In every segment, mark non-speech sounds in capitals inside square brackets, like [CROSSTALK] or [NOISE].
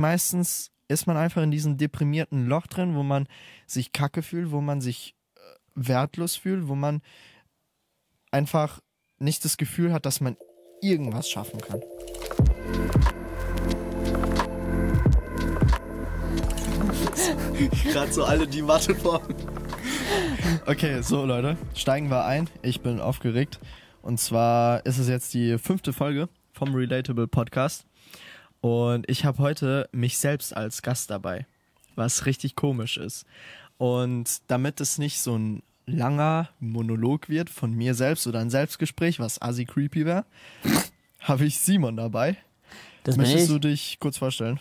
Meistens ist man einfach in diesem deprimierten Loch drin, wo man sich kacke fühlt, wo man sich äh, wertlos fühlt, wo man einfach nicht das Gefühl hat, dass man irgendwas schaffen kann. [LAUGHS] Gerade so alle die Matte vor. Okay, so Leute, steigen wir ein. Ich bin aufgeregt. Und zwar ist es jetzt die fünfte Folge vom Relatable Podcast. Und ich habe heute mich selbst als Gast dabei, was richtig komisch ist. Und damit es nicht so ein langer Monolog wird von mir selbst oder ein Selbstgespräch, was assi creepy wäre, [LAUGHS] habe ich Simon dabei. Das Möchtest du dich kurz vorstellen?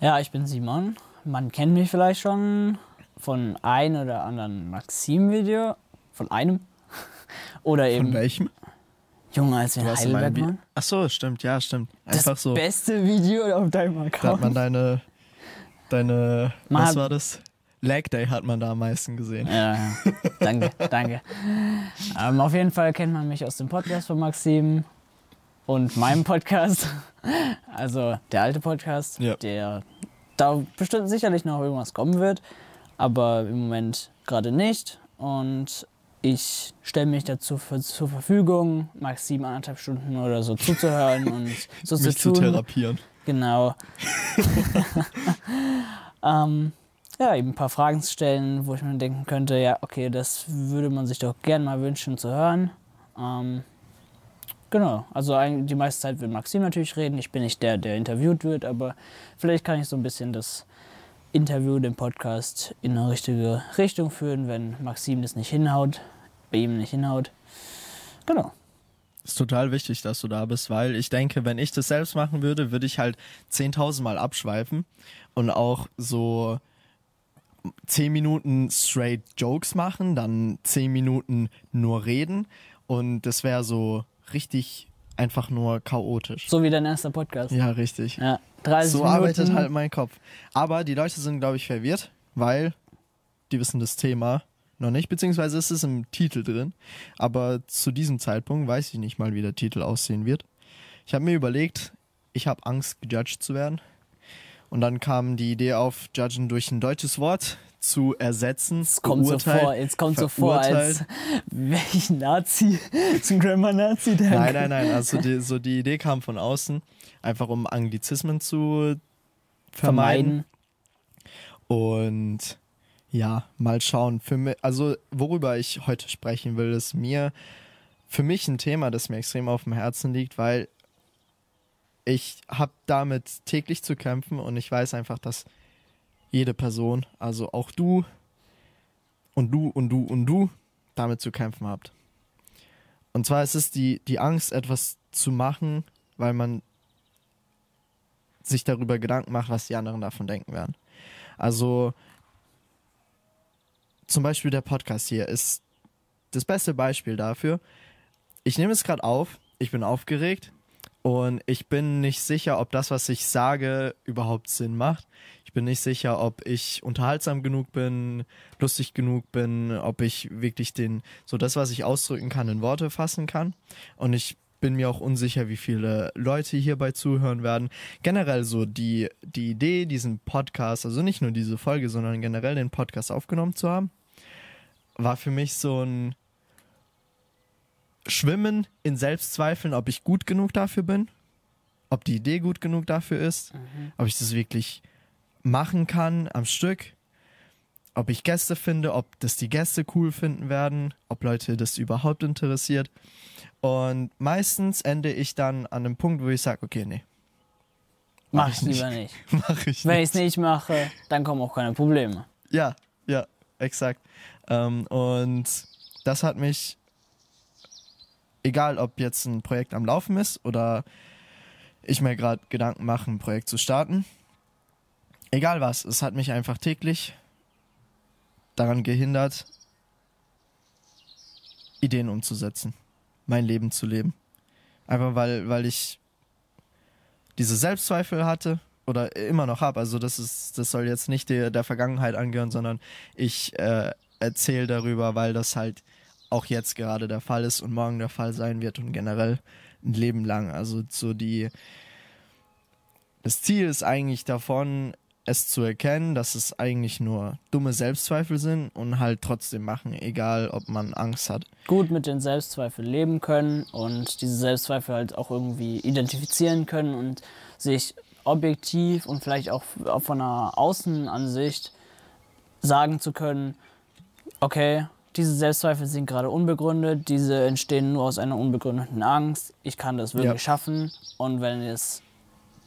Ja, ich bin Simon. Man kennt mich vielleicht schon von ein oder anderen Maxim-Video. Von einem. [LAUGHS] Oder Von eben welchem? Junge, als wir in Heidelberg waren. Ach so, stimmt, ja, stimmt. Das Einfach so. beste Video auf deinem Da hat Account. man deine, deine, Man was war das? Lag Day hat man da am meisten gesehen. Ja, ja. danke, [LAUGHS] danke. Ähm, auf jeden Fall kennt man mich aus dem Podcast von Maxim und meinem Podcast. Also der alte Podcast, Ja. der da bestimmt sicherlich noch irgendwas kommen wird, aber im Moment gerade nicht. Und ich stelle mich dazu für, zur Verfügung, Maxim anderthalb Stunden oder so zuzuhören und [LAUGHS] so zu tun. therapieren. Genau. [LAUGHS] ähm, ja, eben ein paar Fragen zu stellen, wo ich mir denken könnte, ja, okay, das würde man sich doch gern mal wünschen zu hören. Ähm, genau, also eigentlich die meiste Zeit will Maxim natürlich reden. Ich bin nicht der, der interviewt wird, aber vielleicht kann ich so ein bisschen das Interview, den Podcast in eine richtige Richtung führen, wenn Maxim das nicht hinhaut, bei ihm nicht hinhaut. Genau. Ist total wichtig, dass du da bist, weil ich denke, wenn ich das selbst machen würde, würde ich halt 10.000 Mal abschweifen und auch so 10 Minuten straight Jokes machen, dann 10 Minuten nur reden und das wäre so richtig einfach nur chaotisch. So wie dein erster Podcast. Ja, richtig. Ja, 30 So Minuten. arbeitet halt mein Kopf. Aber die Leute sind, glaube ich, verwirrt, weil die wissen das Thema noch nicht, beziehungsweise ist es im Titel drin. Aber zu diesem Zeitpunkt weiß ich nicht mal, wie der Titel aussehen wird. Ich habe mir überlegt, ich habe Angst, gejudged zu werden. Und dann kam die Idee auf, judgen durch ein deutsches Wort zu ersetzen. Es kommt so vor, jetzt kommt so vor, als welch Nazi, [LAUGHS] zum Grammar-Nazi, der. Nein, nein, nein. Also die, so die Idee kam von außen, einfach um Anglizismen zu vermeiden. vermeiden. Und ja, mal schauen. Für mich, also worüber ich heute sprechen will, ist mir für mich ein Thema, das mir extrem auf dem Herzen liegt, weil ich habe damit täglich zu kämpfen und ich weiß einfach, dass jede Person, also auch du und du und du und du, damit zu kämpfen habt. Und zwar ist es die, die Angst, etwas zu machen, weil man sich darüber Gedanken macht, was die anderen davon denken werden. Also zum Beispiel der Podcast hier ist das beste Beispiel dafür. Ich nehme es gerade auf, ich bin aufgeregt und ich bin nicht sicher, ob das, was ich sage, überhaupt Sinn macht. Ich bin nicht sicher, ob ich unterhaltsam genug bin, lustig genug bin, ob ich wirklich den, so das, was ich ausdrücken kann, in Worte fassen kann. Und ich bin mir auch unsicher, wie viele Leute hierbei zuhören werden. Generell so die, die Idee, diesen Podcast, also nicht nur diese Folge, sondern generell den Podcast aufgenommen zu haben, war für mich so ein Schwimmen in Selbstzweifeln, ob ich gut genug dafür bin, ob die Idee gut genug dafür ist, ob ich das wirklich machen kann am Stück, ob ich Gäste finde, ob das die Gäste cool finden werden, ob Leute das überhaupt interessiert. Und meistens ende ich dann an einem Punkt, wo ich sage, okay, nee, Mach ich ich nicht. lieber nicht. [LAUGHS] mach ich Wenn ich es nicht mache, dann kommen auch keine Probleme. Ja, ja, exakt. Ähm, und das hat mich, egal ob jetzt ein Projekt am Laufen ist oder ich mir gerade Gedanken mache, ein Projekt zu starten, egal was, es hat mich einfach täglich daran gehindert, Ideen umzusetzen, mein Leben zu leben. Einfach weil, weil ich diese Selbstzweifel hatte oder immer noch habe. Also das ist, das soll jetzt nicht der, der Vergangenheit angehören, sondern ich äh, erzähle darüber, weil das halt auch jetzt gerade der Fall ist und morgen der Fall sein wird und generell ein Leben lang. Also so die das Ziel ist eigentlich davon, es zu erkennen, dass es eigentlich nur dumme Selbstzweifel sind und halt trotzdem machen, egal ob man Angst hat. Gut mit den Selbstzweifeln leben können und diese Selbstzweifel halt auch irgendwie identifizieren können und sich objektiv und vielleicht auch von einer Außenansicht sagen zu können, okay, diese Selbstzweifel sind gerade unbegründet, diese entstehen nur aus einer unbegründeten Angst, ich kann das wirklich ja. schaffen und wenn es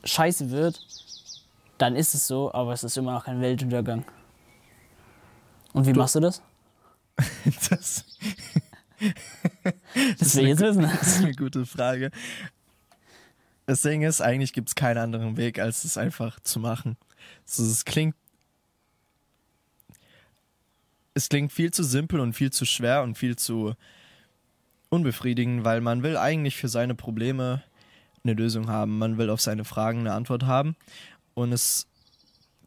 scheiße wird, dann ist es so, aber es ist immer noch kein Weltuntergang. Und wie du, machst du das? [LAUGHS] das, [LAUGHS] das will ich jetzt wissen. [LAUGHS] Das ist eine gute Frage. Das Ding ist, eigentlich gibt es keinen anderen Weg, als es einfach zu machen. So, es klingt. Es klingt viel zu simpel und viel zu schwer und viel zu unbefriedigend, weil man will eigentlich für seine Probleme eine Lösung haben. Man will auf seine Fragen eine Antwort haben. Und es,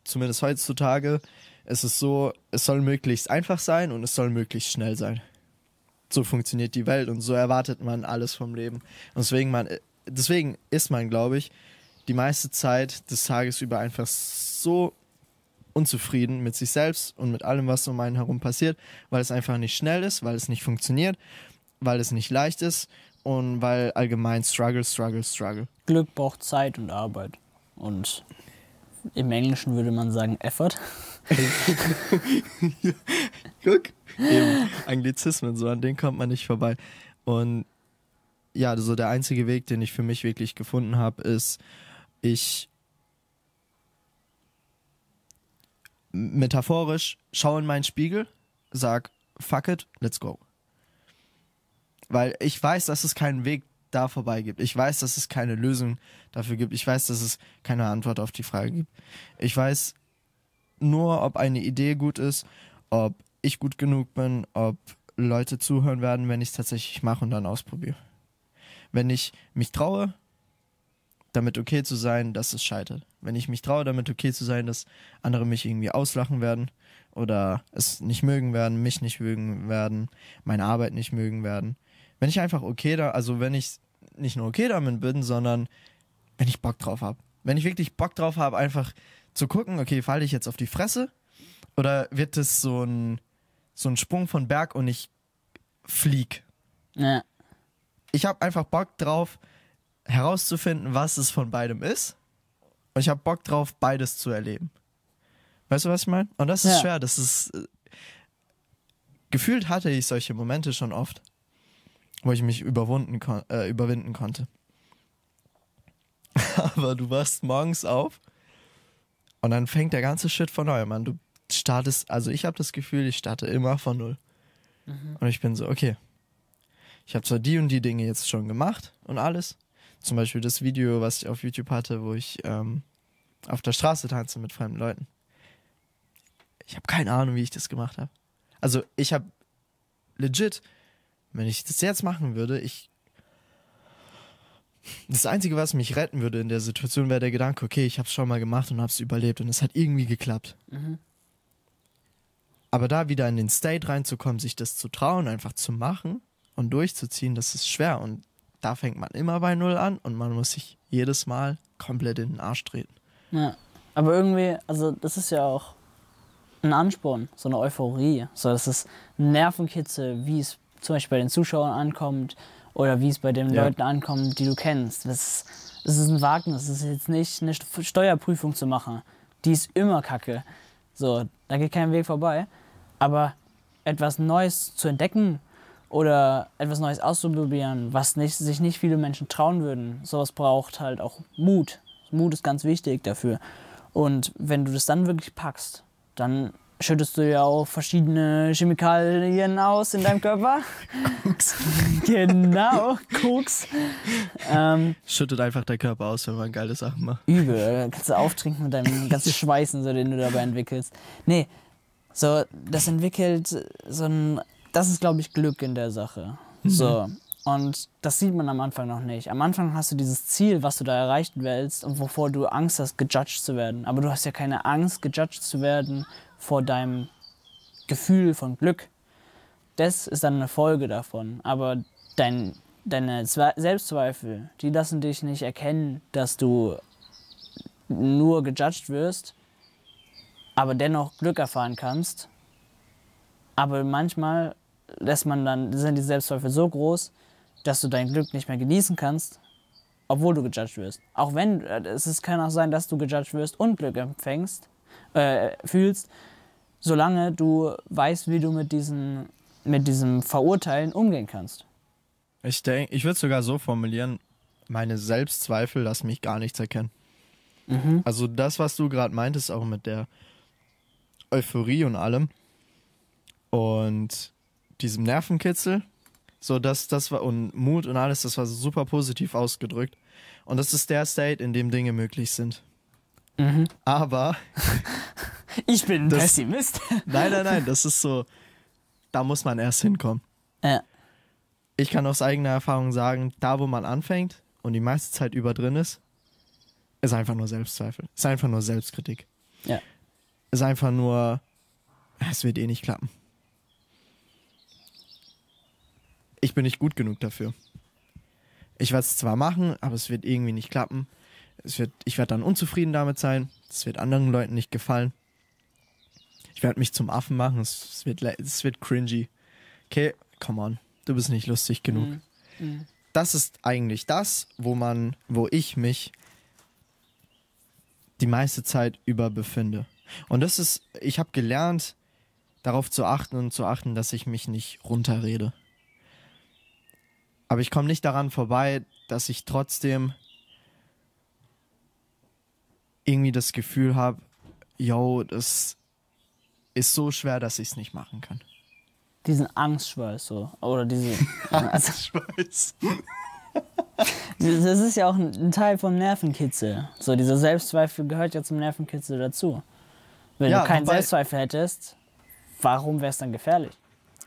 zumindest heutzutage, ist es so, es soll möglichst einfach sein und es soll möglichst schnell sein. So funktioniert die Welt und so erwartet man alles vom Leben. Und deswegen, man, deswegen ist man, glaube ich, die meiste Zeit des Tages über einfach so unzufrieden mit sich selbst und mit allem, was um einen herum passiert, weil es einfach nicht schnell ist, weil es nicht funktioniert, weil es nicht leicht ist und weil allgemein Struggle, Struggle, Struggle. Glück braucht Zeit und Arbeit. Und im Englischen würde man sagen Effort. ja, [LAUGHS] guck, eben Anglizismen, so an denen kommt man nicht vorbei. Und ja, so der einzige Weg, den ich für mich wirklich gefunden habe, ist, ich metaphorisch schaue in meinen Spiegel, sag, fuck it, let's go. Weil ich weiß, dass es keinen Weg da vorbei gibt. Ich weiß, dass es keine Lösung dafür gibt. Ich weiß, dass es keine Antwort auf die Frage gibt. Ich weiß nur, ob eine Idee gut ist, ob ich gut genug bin, ob Leute zuhören werden, wenn ich es tatsächlich mache und dann ausprobiere. Wenn ich mich traue, damit okay zu sein, dass es scheitert. Wenn ich mich traue, damit okay zu sein, dass andere mich irgendwie auslachen werden oder es nicht mögen werden, mich nicht mögen werden, meine Arbeit nicht mögen werden, wenn ich einfach okay da, also wenn ich nicht nur okay damit bin, sondern wenn ich Bock drauf habe. Wenn ich wirklich Bock drauf habe, einfach zu gucken, okay, falle ich jetzt auf die Fresse oder wird es so ein, so ein Sprung von Berg und ich flieg. Ja. Ich habe einfach Bock drauf, herauszufinden, was es von beidem ist. Und ich habe Bock drauf, beides zu erleben. Weißt du, was ich meine? Und das ist ja. schwer. Das ist. Äh, gefühlt hatte ich solche Momente schon oft wo ich mich überwunden kon äh, überwinden konnte. [LAUGHS] Aber du wachst morgens auf und dann fängt der ganze Shit von neuem an. Du startest, also ich habe das Gefühl, ich starte immer von null. Mhm. Und ich bin so, okay, ich habe zwar die und die Dinge jetzt schon gemacht und alles. Zum Beispiel das Video, was ich auf YouTube hatte, wo ich ähm, auf der Straße tanze mit fremden Leuten. Ich habe keine Ahnung, wie ich das gemacht habe. Also ich habe legit wenn ich das jetzt machen würde, ich. Das Einzige, was mich retten würde in der Situation, wäre der Gedanke, okay, ich habe es schon mal gemacht und habe es überlebt und es hat irgendwie geklappt. Mhm. Aber da wieder in den State reinzukommen, sich das zu trauen, einfach zu machen und durchzuziehen, das ist schwer. Und da fängt man immer bei Null an und man muss sich jedes Mal komplett in den Arsch treten. Ja, aber irgendwie, also das ist ja auch ein Ansporn, so eine Euphorie. So, das ist Nervenkitzel, wie es zum Beispiel bei den Zuschauern ankommt oder wie es bei den ja. Leuten ankommt, die du kennst. Das, das ist ein Wagnis. Das ist jetzt nicht eine Steuerprüfung zu machen. Die ist immer kacke. So, da geht kein Weg vorbei. Aber etwas Neues zu entdecken oder etwas Neues auszuprobieren, was nicht, sich nicht viele Menschen trauen würden, sowas braucht halt auch Mut. Mut ist ganz wichtig dafür. Und wenn du das dann wirklich packst, dann schüttest du ja auch verschiedene Chemikalien aus in deinem Körper. Koks. [LAUGHS] genau, Koks. Ähm, Schüttet einfach der Körper aus, wenn man geile Sachen macht. Übel. Kannst du auftrinken mit deinem [LAUGHS] ganzen Schweißen, so, den du dabei entwickelst. Nee, so, das entwickelt so ein. Das ist, glaube ich, Glück in der Sache. Mhm. So. Und das sieht man am Anfang noch nicht. Am Anfang hast du dieses Ziel, was du da erreichen willst und wovor du Angst hast, gejudged zu werden. Aber du hast ja keine Angst, gejudged zu werden vor deinem Gefühl von Glück. Das ist dann eine Folge davon. Aber dein, deine Selbstzweifel, die lassen dich nicht erkennen, dass du nur gejudged wirst, aber dennoch Glück erfahren kannst. Aber manchmal lässt man dann, sind die Selbstzweifel so groß, dass du dein Glück nicht mehr genießen kannst, obwohl du gejudged wirst. Auch wenn äh, es ist, kann auch sein, dass du gejudged wirst und Glück empfängst, äh, fühlst, solange du weißt, wie du mit, diesen, mit diesem Verurteilen umgehen kannst. Ich denke, ich würde es sogar so formulieren, meine Selbstzweifel lassen mich gar nichts erkennen. Mhm. Also das, was du gerade meintest, auch mit der Euphorie und allem und diesem Nervenkitzel, so das, das war und Mut und alles, das war super positiv ausgedrückt. Und das ist der State, in dem Dinge möglich sind. Mhm. Aber [LAUGHS] Ich bin ein Das- Pessimist. [LAUGHS] nein, nein, nein, das ist so, da muss man erst hinkommen. ja. Ich kann aus eigener Erfahrung sagen, da wo man anfängt und die meiste Zeit über drin ist, ist einfach nur Selbstzweifel. Ist einfach nur Selbstkritik. Ja. Ist einfach nur, es wird eh nicht klappen. Ich bin nicht gut genug dafür. Ich werde es zwar machen, aber es wird irgendwie nicht klappen. Es wird, ich werde dann unzufrieden damit sein. Es wird anderen Leuten nicht gefallen. Ich werde mich zum Affen machen. Es, wird, es wird cringy. Okay, come on. Du bist nicht lustig genug. Mhm. Mhm. Das ist eigentlich das, wo man, wo ich mich die meiste Zeit über befinde. Und das ist, ich habe gelernt, darauf zu achten und zu achten, dass ich mich nicht runterrede. Aber ich komme nicht daran vorbei, dass ich trotzdem irgendwie das Gefühl habe, yo, das ist so schwer, dass ich es nicht machen kann. Diesen Angstschweiß so. Oder diese. [LAUGHS] also, Ich weiß. das ist ja auch ein Teil vom Nervenkitzel. So, dieser Selbstzweifel gehört ja zum Nervenkitzel dazu. Wenn Ja, du keinen Selbstzweifel hättest, warum wäre es dann gefährlich?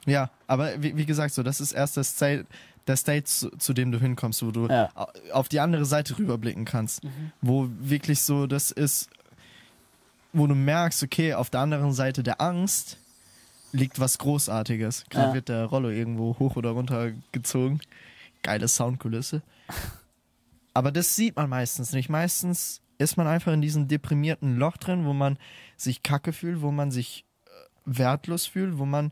Ja, aber wie, wie gesagt, so, das ist erst das State, der State, zu, zu dem du hinkommst, wo du Ja. au- auf die andere Seite rüberblicken kannst. Wo wirklich so das ist, wo du merkst, okay, auf der anderen Seite der Angst liegt was Großartiges. Gerade Ja. wird der Rollo irgendwo hoch oder runter gezogen. Geile Soundkulisse. Aber das sieht man meistens nicht. Meistens ist man einfach in diesem deprimierten Loch drin, wo man sich kacke fühlt, wo man sich äh, wertlos fühlt, wo man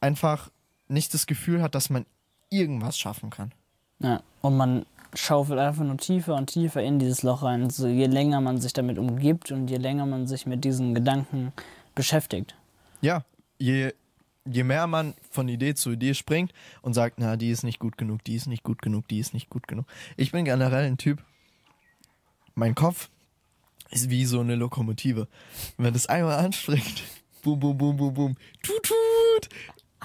einfach nicht das Gefühl hat, dass man irgendwas schaffen kann. Ja. Und man schaufelt einfach nur tiefer und tiefer in dieses Loch rein. So, je länger man sich damit umgibt und je länger man sich mit diesen Gedanken beschäftigt. Ja, je, je mehr man von Idee zu Idee springt und sagt, na, die ist nicht gut genug, die ist nicht gut genug, die ist nicht gut genug. Ich bin generell ein Typ, mein Kopf ist wie so eine Lokomotive. Wenn das einmal anspringt, [LAUGHS] boom, boom, boom, boom, boom, tut, tut,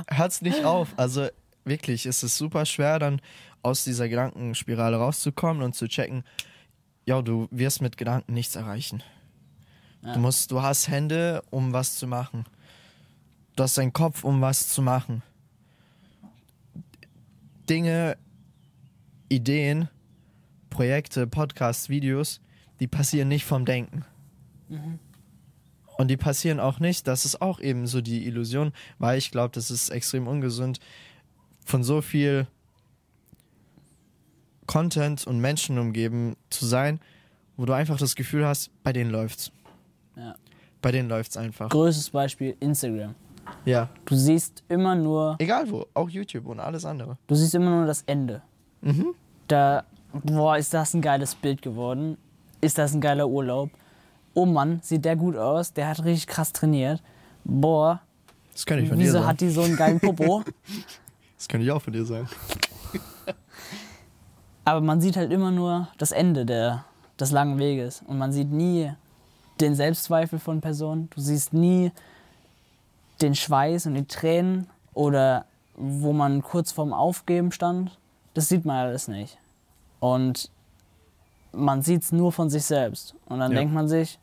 hört's nicht auf. Also wirklich, es ist super schwer, dann aus dieser Gedankenspirale rauszukommen und zu checken, ja, du wirst mit Gedanken nichts erreichen. Ja. Du musst, du hast Hände, um was zu machen. Du hast deinen Kopf, um was zu machen. Dinge, Ideen, Projekte, Podcasts, Videos, die passieren nicht vom Denken. Und die passieren auch nicht, das ist auch eben so die Illusion, weil ich glaube, das ist extrem ungesund, von so viel Content und Menschen umgeben zu sein, wo du einfach das Gefühl hast, bei denen läuft's. Ja. Bei denen läuft's einfach. Größtes Beispiel Instagram. Ja. Du siehst immer nur, Egal wo, auch YouTube und alles andere. du siehst immer nur das Ende. Mhm. Da, boah, ist das ein geiles Bild geworden. Ist das ein geiler Urlaub. Oh Mann, sieht der gut aus. Der hat richtig krass trainiert. Boah, Das könnte ich von dir wieso sagen. hat die so einen geilen Popo? [LAUGHS] Das könnte ich auch von dir sagen. [LAUGHS] Aber man sieht halt immer nur das Ende der, des langen Weges. Und man sieht nie den Selbstzweifel von Personen. Du siehst nie den Schweiß und die Tränen oder wo man kurz vorm Aufgeben stand. Das sieht man alles nicht. Und man sieht es nur von sich selbst. Und dann Ja. denkt man sich,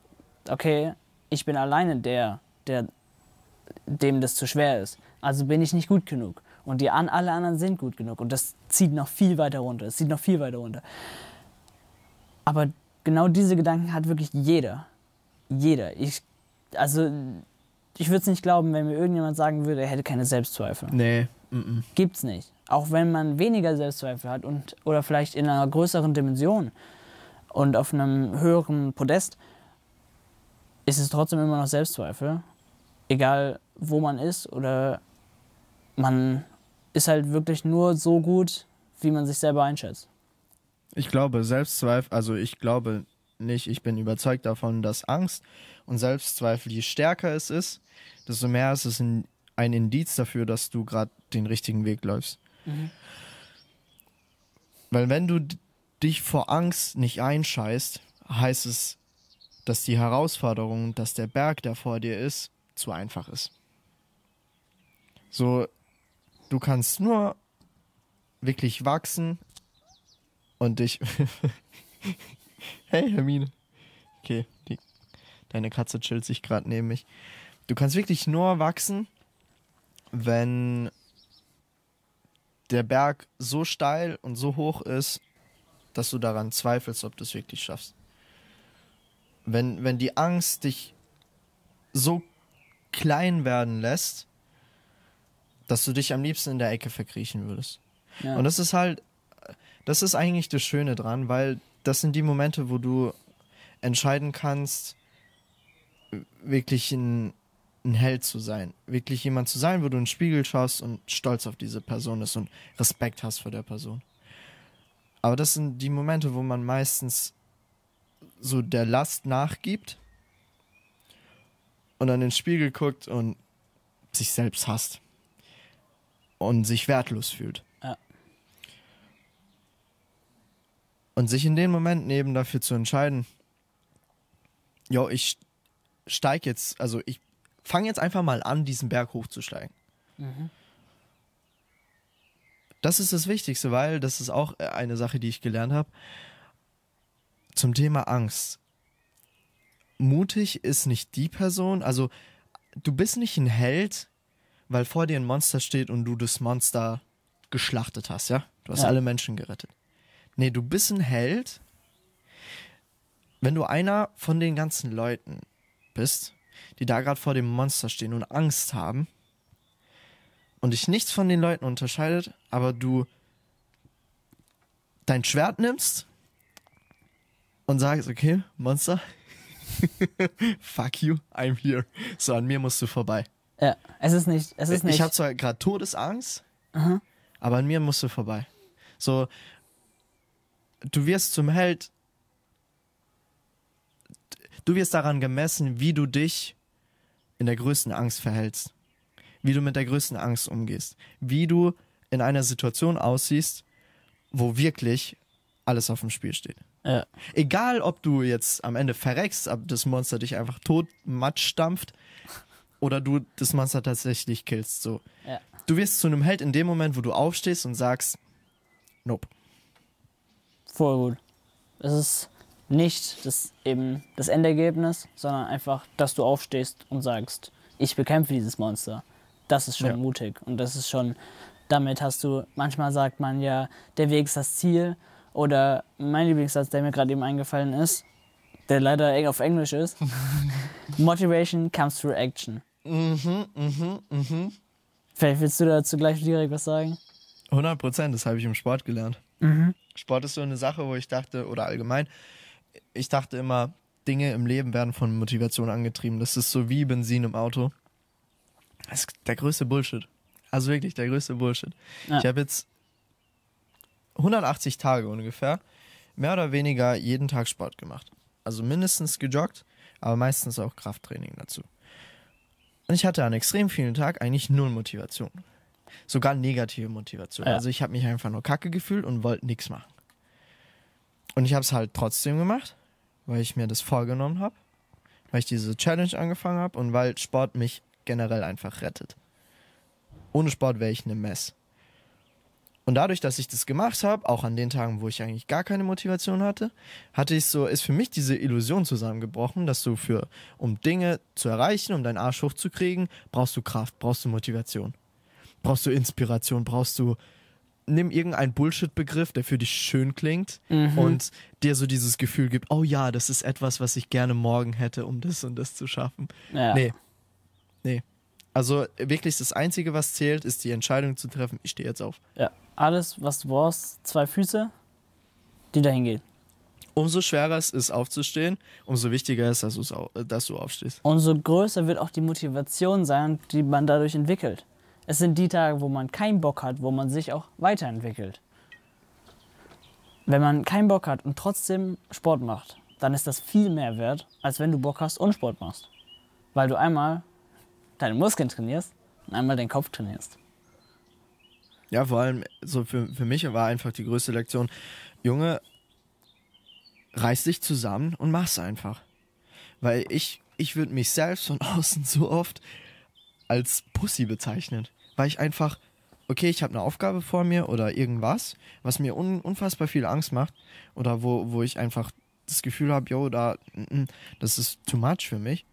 okay, ich bin alleine der, der dem das zu schwer ist. Also bin ich nicht gut genug. Und die an, alle anderen sind gut genug. Und das zieht noch viel weiter runter. Es zieht noch viel weiter runter. Aber genau diese Gedanken hat wirklich jeder. Jeder. Ich, also, ich würde es nicht glauben, wenn mir irgendjemand sagen würde, er hätte keine Selbstzweifel. Nee. Mm Gibt's nicht. Auch wenn man weniger Selbstzweifel hat und oder vielleicht in einer größeren Dimension. und auf einem höheren Podest, ist es trotzdem immer noch Selbstzweifel. Egal wo man ist oder man ist halt wirklich nur so gut, wie man sich selber einschätzt. Ich glaube, Selbstzweifel, also ich glaube nicht, ich bin überzeugt davon, dass Angst und Selbstzweifel, je stärker es ist, desto mehr ist es ein, ein Indiz dafür, dass du gerade den richtigen Weg läufst. Mhm. Weil wenn du dich vor Angst nicht einscheißt, heißt es, dass die Herausforderung, dass der Berg, der vor dir ist, zu einfach ist. So, du kannst nur wirklich wachsen und dich. [LAUGHS] hey, Hermine. Okay, die, deine Katze chillt sich gerade neben mich. Du kannst wirklich nur wachsen, wenn der Berg so steil und so hoch ist, dass du daran zweifelst, ob du es wirklich schaffst. Wenn, wenn die Angst dich so klein werden lässt, dass du dich am liebsten in der Ecke verkriechen würdest. Ja. Und das ist halt, das ist eigentlich das Schöne dran, weil das sind die Momente, wo du entscheiden kannst, wirklich ein, ein Held zu sein. Wirklich jemand zu sein, wo du in den Spiegel schaust und stolz auf diese Person ist und Respekt hast vor der Person. Aber das sind die Momente, wo man meistens so der Last nachgibt und in den Spiegel guckt und sich selbst hasst und sich wertlos fühlt. Ja. Und sich in den Momenten eben dafür zu entscheiden, jo, ich steig jetzt, also ich fange jetzt einfach mal an, diesen Berg hochzusteigen. Mhm. Das ist das Wichtigste, weil das ist auch eine Sache, die ich gelernt habe. Zum Thema Angst. Mutig ist nicht die Person, also du bist nicht ein Held, weil vor dir ein Monster steht und du das Monster geschlachtet hast, ja? Du hast Ja. alle Menschen gerettet. Nee, du bist ein Held, wenn du einer von den ganzen Leuten bist, die da gerade vor dem Monster stehen und Angst haben und dich nichts von den Leuten unterscheidet, aber du dein Schwert nimmst und sagst, okay, Monster, [LAUGHS] fuck you, I'm here. So, an mir musst du vorbei. Ja, es ist nicht, es ist nicht. Ich habe zwar gerade Todesangst, Aha. aber an mir musst du vorbei. So, du wirst zum Held. Du wirst daran gemessen, wie du dich in der größten Angst verhältst. Wie du mit der größten Angst umgehst. Wie du in einer Situation aussiehst, wo wirklich alles auf dem Spiel steht. ja. Egal, ob du jetzt am Ende verreckst, ob das Monster dich einfach tot matsch stampft oder du das Monster tatsächlich killst. So. Ja. Du wirst zu einem Held in dem Moment, wo du aufstehst und sagst, nope. Voll gut. Es ist nicht das eben das Endergebnis, sondern einfach, dass du aufstehst und sagst, ich bekämpfe dieses Monster. Das ist schon Ja. mutig und das ist schon, damit hast du, manchmal sagt man ja, der Weg ist das Ziel oder mein Lieblingssatz, der mir gerade eben eingefallen ist, der leider auf Englisch ist, [LAUGHS] Motivation comes through action. Mhm, mhm, mhm. Vielleicht willst du dazu gleich direkt was sagen? 100 Prozent, das habe ich im Sport gelernt. Mhm. Sport ist so eine Sache, wo ich dachte, oder allgemein, ich dachte immer, Dinge im Leben werden von Motivation angetrieben. Das ist so wie Benzin im Auto. Das ist der größte Bullshit. Also wirklich der größte Bullshit. Ja. Ich habe jetzt 180 Tage ungefähr, mehr oder weniger jeden Tag Sport gemacht. Also mindestens gejoggt, aber meistens auch Krafttraining dazu. Und ich hatte an extrem vielen Tagen eigentlich null Motivation. Sogar negative Motivation. Ja. Also ich habe mich einfach nur kacke gefühlt und wollte nichts machen. Und ich habe es halt trotzdem gemacht, weil ich mir das vorgenommen habe, weil ich diese Challenge angefangen habe und weil Sport mich generell einfach rettet. Ohne Sport wäre ich eine Mess. Und dadurch, dass ich das gemacht habe, auch an den Tagen, wo ich eigentlich gar keine Motivation hatte, hatte ich so, ist für mich diese Illusion zusammengebrochen, dass du für, um Dinge zu erreichen, um deinen Arsch hochzukriegen, brauchst du Kraft, brauchst du Motivation. Brauchst du Inspiration, brauchst du, nimm irgendeinen Bullshit-Begriff, der für dich schön klingt Mhm. und dir so dieses Gefühl gibt, oh ja, das ist etwas, was ich gerne morgen hätte, um das und das zu schaffen. Ja. Nee. Nee. Also wirklich das Einzige, was zählt, ist die Entscheidung zu treffen, ich stehe jetzt auf. ja. Alles, was du brauchst, zwei Füße, die dahin gehen. umso schwerer es ist aufzustehen, umso wichtiger ist, dass, dass du aufstehst. Umso größer wird auch die Motivation sein, die man dadurch entwickelt. Es sind die Tage, wo man keinen Bock hat, wo man sich auch weiterentwickelt. Wenn man keinen Bock hat und trotzdem Sport macht, dann ist das viel mehr wert, als wenn du Bock hast und Sport machst. Weil du einmal deine Muskeln trainierst und einmal den Kopf trainierst. Ja, vor allem so für, für mich war einfach die größte Lektion, Junge, reiß dich zusammen und mach's einfach. Weil ich, ich würde mich selbst von [LAUGHS] außen so oft als Pussy bezeichnen. Weil ich einfach, okay, ich habe eine Aufgabe vor mir oder irgendwas, was mir un, unfassbar viel Angst macht oder wo, wo ich einfach das Gefühl habe, yo, da, mm, mm, das ist too much für mich.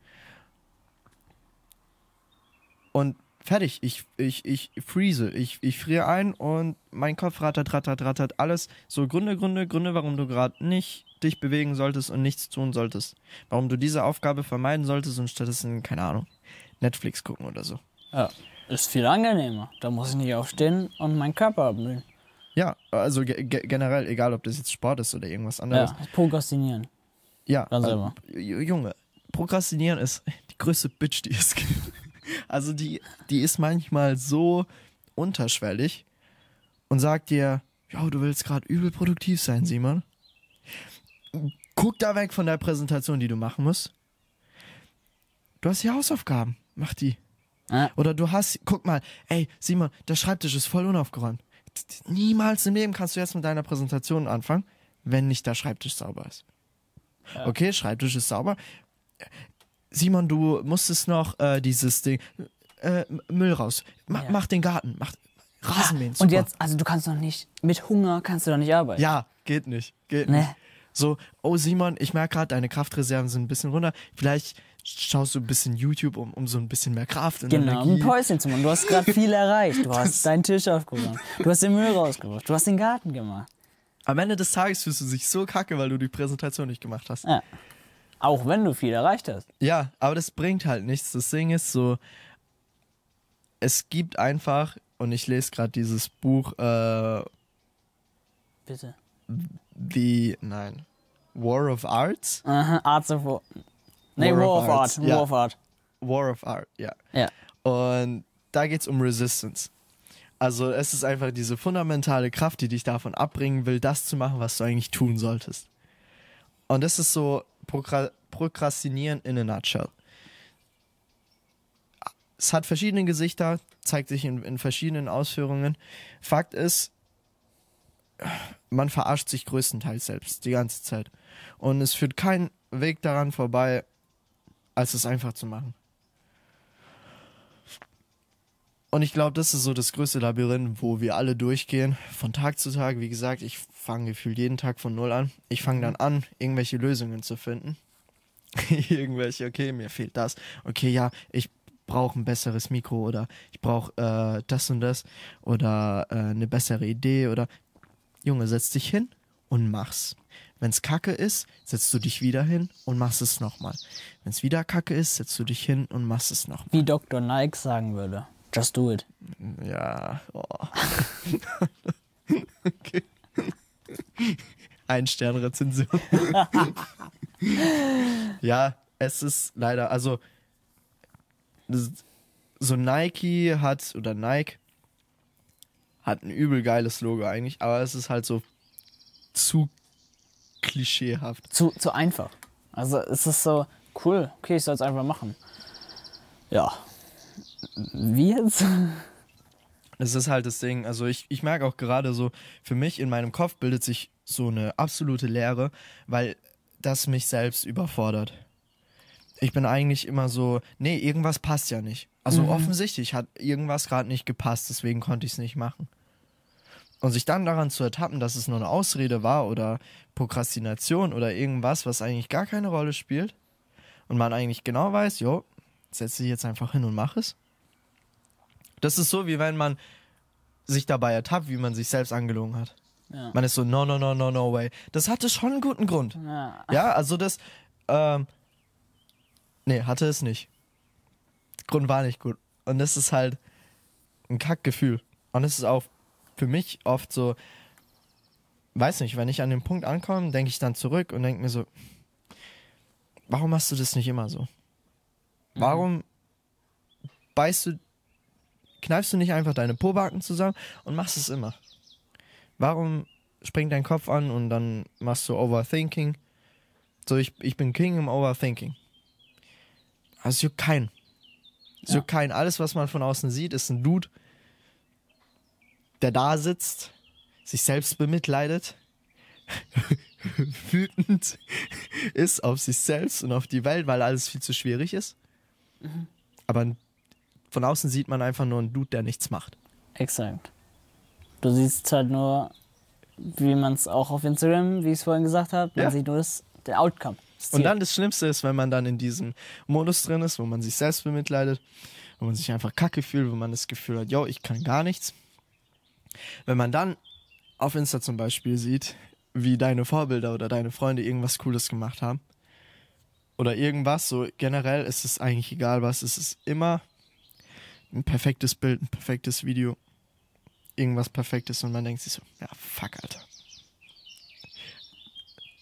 Und fertig, ich, ich, ich freeze, ich, ich friere ein und mein Kopf rattert, rattert, rattert, alles. So Gründe, Gründe, Gründe, warum du gerade nicht dich bewegen solltest und nichts tun solltest. Warum du diese Aufgabe vermeiden solltest und stattdessen, keine Ahnung, Netflix gucken oder so. Ja, ist viel angenehmer. Da muss ich nicht aufstehen und meinen Körper abmühen. Ja, also ge ge generell, egal ob das jetzt Sport ist oder irgendwas anderes. Ja, prokrastinieren. Ja, Ganz äh, Junge, Prokrastinieren ist die größte Bitch, die es gibt. Also die, die ist manchmal so unterschwellig und sagt dir, ja, du willst gerade übel produktiv sein, Simon. Guck da weg von der Präsentation, die du machen musst. Du hast die Hausaufgaben, mach die. Oder du hast, guck mal, ey, Simon, der Schreibtisch ist voll unaufgeräumt. Niemals im Leben kannst du jetzt mit deiner Präsentation anfangen, wenn nicht der Schreibtisch sauber ist. Okay, Schreibtisch ist sauber. Simon, du musstest noch äh, dieses Ding, äh, Müll raus. Ma Ja. Mach den Garten, mach Rasenmähen. Und super. jetzt, also du kannst doch nicht, mit Hunger kannst du doch nicht arbeiten. Ja, geht nicht. Geht Nee. nicht. So, oh Simon, ich merke gerade, deine Kraftreserven sind ein bisschen runter. Vielleicht schaust du ein bisschen YouTube, um, um so ein bisschen mehr Kraft und Genau, um ein Energie. Päuschen zu machen. Du hast gerade viel erreicht. Du hast deinen Tisch aufgeräumt. Du hast den Müll rausgebracht. Du hast den Garten gemacht. Am Ende des Tages fühlst du dich so kacke, weil du die Präsentation nicht gemacht hast. Ja. Auch wenn du viel erreicht hast. Ja, aber das bringt halt nichts. Das Ding ist so, es gibt einfach, und ich lese gerade dieses Buch, äh, Bitte. The, nein, War of Arts? Aha, Arts of War. Nee, War War, of of Arts, Art. ja. War of Art. War of Art, ja. Ja. Und da geht's um Resistance. Also es ist einfach diese fundamentale Kraft, die dich davon abbringen will, das zu machen, was du eigentlich tun solltest. Und das ist so Prokra Prokrastinieren in a nutshell. Es hat verschiedene Gesichter, zeigt sich in, in verschiedenen Ausführungen. Fakt ist, man verarscht sich größtenteils selbst die ganze Zeit. Und es führt kein Weg daran vorbei, als es einfach zu machen. Und ich glaube, das ist so das größte Labyrinth, wo wir alle durchgehen, von Tag zu Tag. Wie gesagt, ich fange gefühlt jeden Tag von Null an. Ich fange dann an, irgendwelche Lösungen zu finden. [LAUGHS] irgendwelche, okay, mir fehlt das. Okay, ja, ich brauche ein besseres Mikro oder ich brauche äh, das und das oder äh, eine bessere Idee oder Junge, setz dich hin und mach's. Wenn's Kacke ist, setzt du dich wieder hin und machst es nochmal. Wenn's wieder Kacke ist, setzt du dich hin und machst es nochmal. Wie Dr. Nike sagen würde. Just do it. Ja. Oh. okay. [LAUGHS] Ein Stern Rezension. [LAUGHS] ja, es ist leider, also so Nike hat oder Nike hat ein übel geiles Logo eigentlich, aber es ist halt so zu klischeehaft. Zu, zu einfach. Also es ist so, cool, okay, ich soll es einfach machen. Ja. Wie jetzt? Das ist halt das Ding. Also ich, ich merke auch gerade so, für mich in meinem Kopf bildet sich so eine absolute Leere, weil das mich selbst überfordert. Ich bin eigentlich immer so, nee, irgendwas passt ja nicht. Also offensichtlich hat irgendwas gerade nicht gepasst, deswegen konnte ich es nicht machen. Und sich dann daran zu ertappen, dass es nur eine Ausrede war oder Prokrastination oder irgendwas, was eigentlich gar keine Rolle spielt und man eigentlich genau weiß, jo, setz dich jetzt einfach hin und mach es. Das ist so, wie wenn man sich dabei ertappt, wie man sich selbst angelogen hat. Ja. Man ist so, no, no, no, no, no way. Das hatte schon einen guten Grund. Ja. Ja, also das, ähm, nee, hatte es nicht. Der Grund war nicht gut. Und das ist halt ein Kackgefühl. Und es ist auch für mich oft so, weiß nicht, wenn ich an den Punkt ankomme, denke ich dann zurück und denke mir so, warum machst du das nicht immer so? Warum beißt du, kneifst du nicht einfach deine Pobacken zusammen und machst es immer? Warum springt dein Kopf an und dann machst du Overthinking? So, ich, ich bin King im Overthinking. Also, es juckt keinen. Es juckt keinen. Alles, was man von außen sieht, ist ein Dude, der da sitzt, sich selbst bemitleidet, [LAUGHS] wütend ist auf sich selbst und auf die Welt, weil alles viel zu schwierig ist. Aber von außen sieht man einfach nur einen Dude, der nichts macht. Exakt. Du siehst halt nur, wie man es auch auf Instagram, wie ich es vorhin gesagt habe, man Ja. sieht nur das, der Outcome. Das Und dann das Schlimmste ist, wenn man dann in diesem Modus drin ist, wo man sich selbst bemitleidet, wo man sich einfach kacke fühlt, wo man das Gefühl hat, yo, ich kann gar nichts. Wenn man dann auf Insta zum Beispiel sieht, wie deine Vorbilder oder deine Freunde irgendwas Cooles gemacht haben oder irgendwas, so generell ist es eigentlich egal was, es ist immer ein perfektes Bild, ein perfektes Video, irgendwas Perfektes und man denkt sich so, ja, fuck, Alter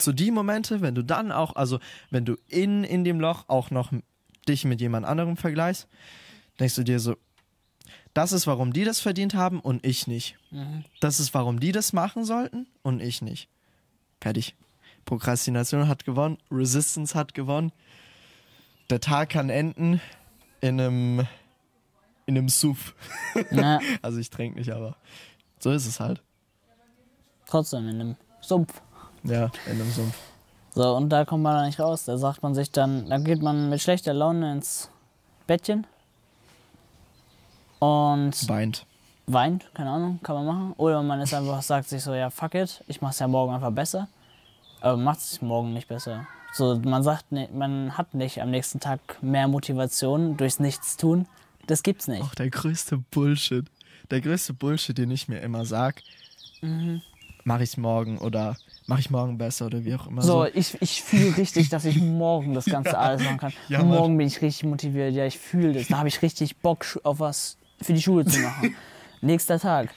zu die Momente, wenn du dann auch, also wenn du in, in dem Loch auch noch dich mit jemand anderem vergleichst, denkst du dir so, das ist, warum die das verdient haben und ich nicht. Das ist, warum die das machen sollten und ich nicht. Fertig. Prokrastination hat gewonnen, Resistance hat gewonnen. Der Tag kann enden in einem, in einem Suff. Ja, [LAUGHS] Also ich trinke nicht, aber so ist es halt. trotzdem in einem Sumpf. Ja, in einem Sumpf. So, und da kommt man da nicht raus. Da sagt man sich dann, dann geht man mit schlechter Laune ins Bettchen und Weint. weint, keine Ahnung, kann man machen. Oder man ist einfach, sagt sich so, ja, fuck it, ich mach's ja morgen einfach besser. Aber macht es morgen nicht besser. So, man sagt, man hat nicht am nächsten Tag mehr Motivation durchs Nichtstun. Das gibt's nicht. Auch der größte Bullshit. Der größte Bullshit, den ich mir immer sag. Mhm. Mache ich morgen oder mache ich morgen besser oder wie auch immer. So, ich, ich fühle richtig, dass ich [LAUGHS] morgen das Ganze alles machen kann. Ja, morgen bin ich richtig motiviert. Ja, ich fühle das. Da habe ich richtig Bock auf was für die Schule zu machen. [LAUGHS] Nächster Tag.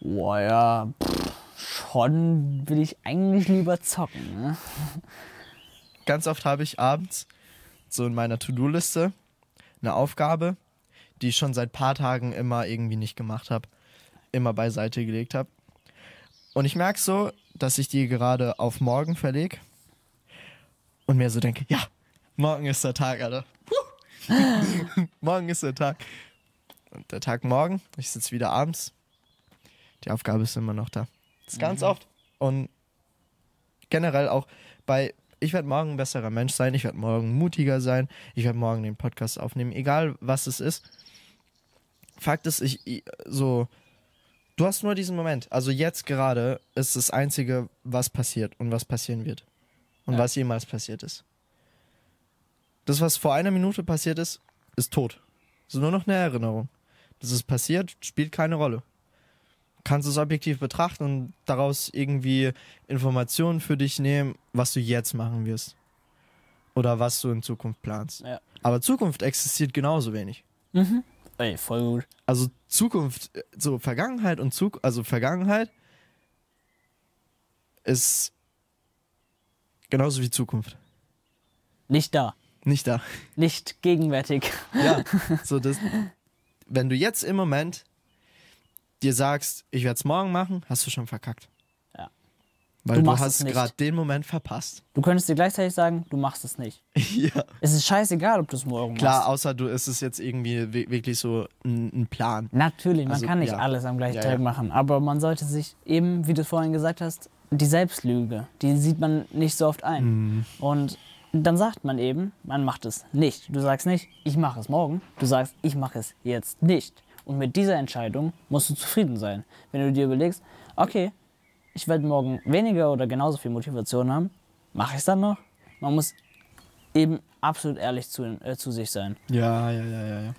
Boah, ja, pff, schon will ich eigentlich lieber zocken. Ne? Ganz oft habe ich abends so in meiner To-Do-Liste eine Aufgabe, die ich schon seit paar Tagen immer irgendwie nicht gemacht habe, immer beiseite gelegt habe. Und ich merke so, dass ich die gerade auf morgen verlege und mir so denke, ja, morgen ist der Tag, Alter. [LAUGHS] Morgen ist der Tag. Und der Tag morgen, ich sitze wieder abends, die Aufgabe ist immer noch da. Das ist ganz oft. Und generell auch bei, ich werde morgen ein besserer Mensch sein, ich werde morgen mutiger sein, ich werde morgen den Podcast aufnehmen, egal was es ist. Fakt ist, ich, ich- so, du hast nur diesen Moment. Also jetzt gerade ist das Einzige, was passiert und was passieren wird. Und Ja. was jemals passiert ist. Das, was vor einer Minute passiert ist, ist tot. Das ist nur noch eine Erinnerung. Das ist passiert, spielt keine Rolle. Kannst es objektiv betrachten und daraus irgendwie Informationen für dich nehmen, was du jetzt machen wirst. Oder was du in Zukunft planst. Ja. Aber Zukunft existiert genauso wenig. Ey, voll gut. Also Zukunft, so Vergangenheit und Zug, also Vergangenheit ist genauso wie Zukunft. Nicht da. Nicht da. Nicht gegenwärtig. Ja, [LAUGHS] so das. Wenn du jetzt im Moment dir sagst, ich werde es morgen machen, hast du schon verkackt. Weil Du du, hast gerade den Moment verpasst. Du könntest dir gleichzeitig sagen, du machst es nicht. [LAUGHS] ja. Es ist scheißegal, ob du es morgen Klar, machst. außer du ist es jetzt irgendwie wi- wirklich so ein, ein Plan. Natürlich, man Also, kann nicht ja. alles am gleichen Ja, Tag ja. machen, aber man sollte sich eben, wie du vorhin gesagt hast, die Selbstlüge, die sieht man nicht so oft ein. Mhm. Und dann sagt man eben, man macht es nicht. Du sagst nicht, ich mache es morgen. Du sagst, ich mache es jetzt nicht. Und mit dieser Entscheidung musst du zufrieden sein. Wenn du dir überlegst, okay, ich werde morgen weniger oder genauso viel Motivation haben, mache ich es dann noch? Man muss eben absolut ehrlich zu, äh, zu sich sein. Ja, ja, ja, ja, ja.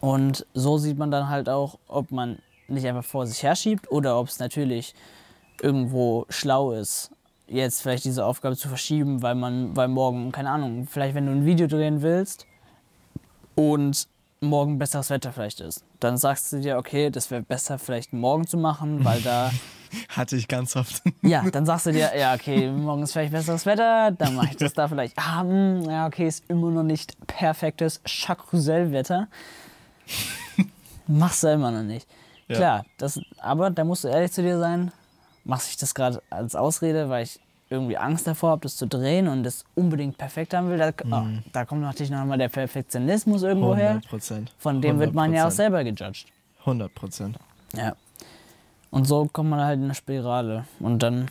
Und so sieht man dann halt auch, ob man nicht einfach vor sich herschiebt oder ob es natürlich irgendwo schlau ist, jetzt vielleicht diese Aufgabe zu verschieben, weil man, weil morgen, keine Ahnung, vielleicht wenn du ein Video drehen willst und morgen besseres Wetter vielleicht ist, dann sagst du dir, okay, das wäre besser vielleicht morgen zu machen, weil da [LAUGHS] Hatte ich ganz oft. [LAUGHS] Ja, dann sagst du dir, ja, okay, morgen ist vielleicht besseres Wetter, dann mache ich das da vielleicht. Ah, mh, ja, okay, ist immer noch nicht perfektes Chakrusell-Wetter. Machst du immer noch nicht. Ja. Klar, das, aber da musst du ehrlich zu dir sein, machst ich das gerade als Ausrede, weil ich irgendwie Angst davor habe, das zu drehen und das unbedingt perfekt haben will. Da, oh, da kommt natürlich noch mal der Perfektionismus irgendwo her. 100 Prozent. Von dem wird man ja auch selber gejudged. 100 Prozent. Ja. Und so kommt man halt in eine Spirale. Und dann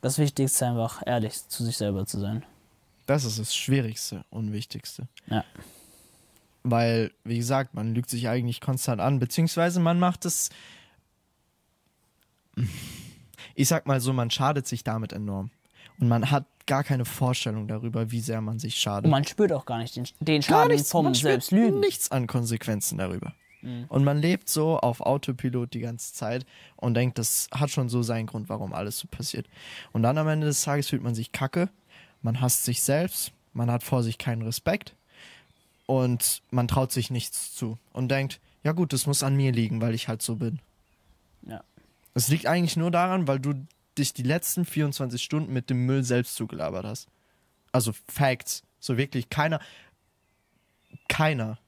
das Wichtigste einfach ehrlich zu sich selber zu sein. Das ist das Schwierigste und Wichtigste. Ja. Weil, wie gesagt, man lügt sich eigentlich konstant an, beziehungsweise man macht es. Ich sag mal so, man schadet sich damit enorm. Und man hat gar keine Vorstellung darüber, wie sehr man sich schadet. Und man spürt auch gar nicht den, den gar Schaden nichts, vom man spürt Selbstlügen. nichts an Konsequenzen darüber. Und man lebt so auf Autopilot die ganze Zeit und denkt, das hat schon so seinen Grund, warum alles so passiert. Und dann am Ende des Tages fühlt man sich kacke, man hasst sich selbst, man hat vor sich keinen Respekt und man traut sich nichts zu und denkt, ja gut, das muss an mir liegen, weil ich halt so bin. Ja. Es liegt eigentlich nur daran, weil du dich die letzten 24 Stunden mit dem Müll selbst zugelabert hast. Also Facts. So wirklich keiner, keiner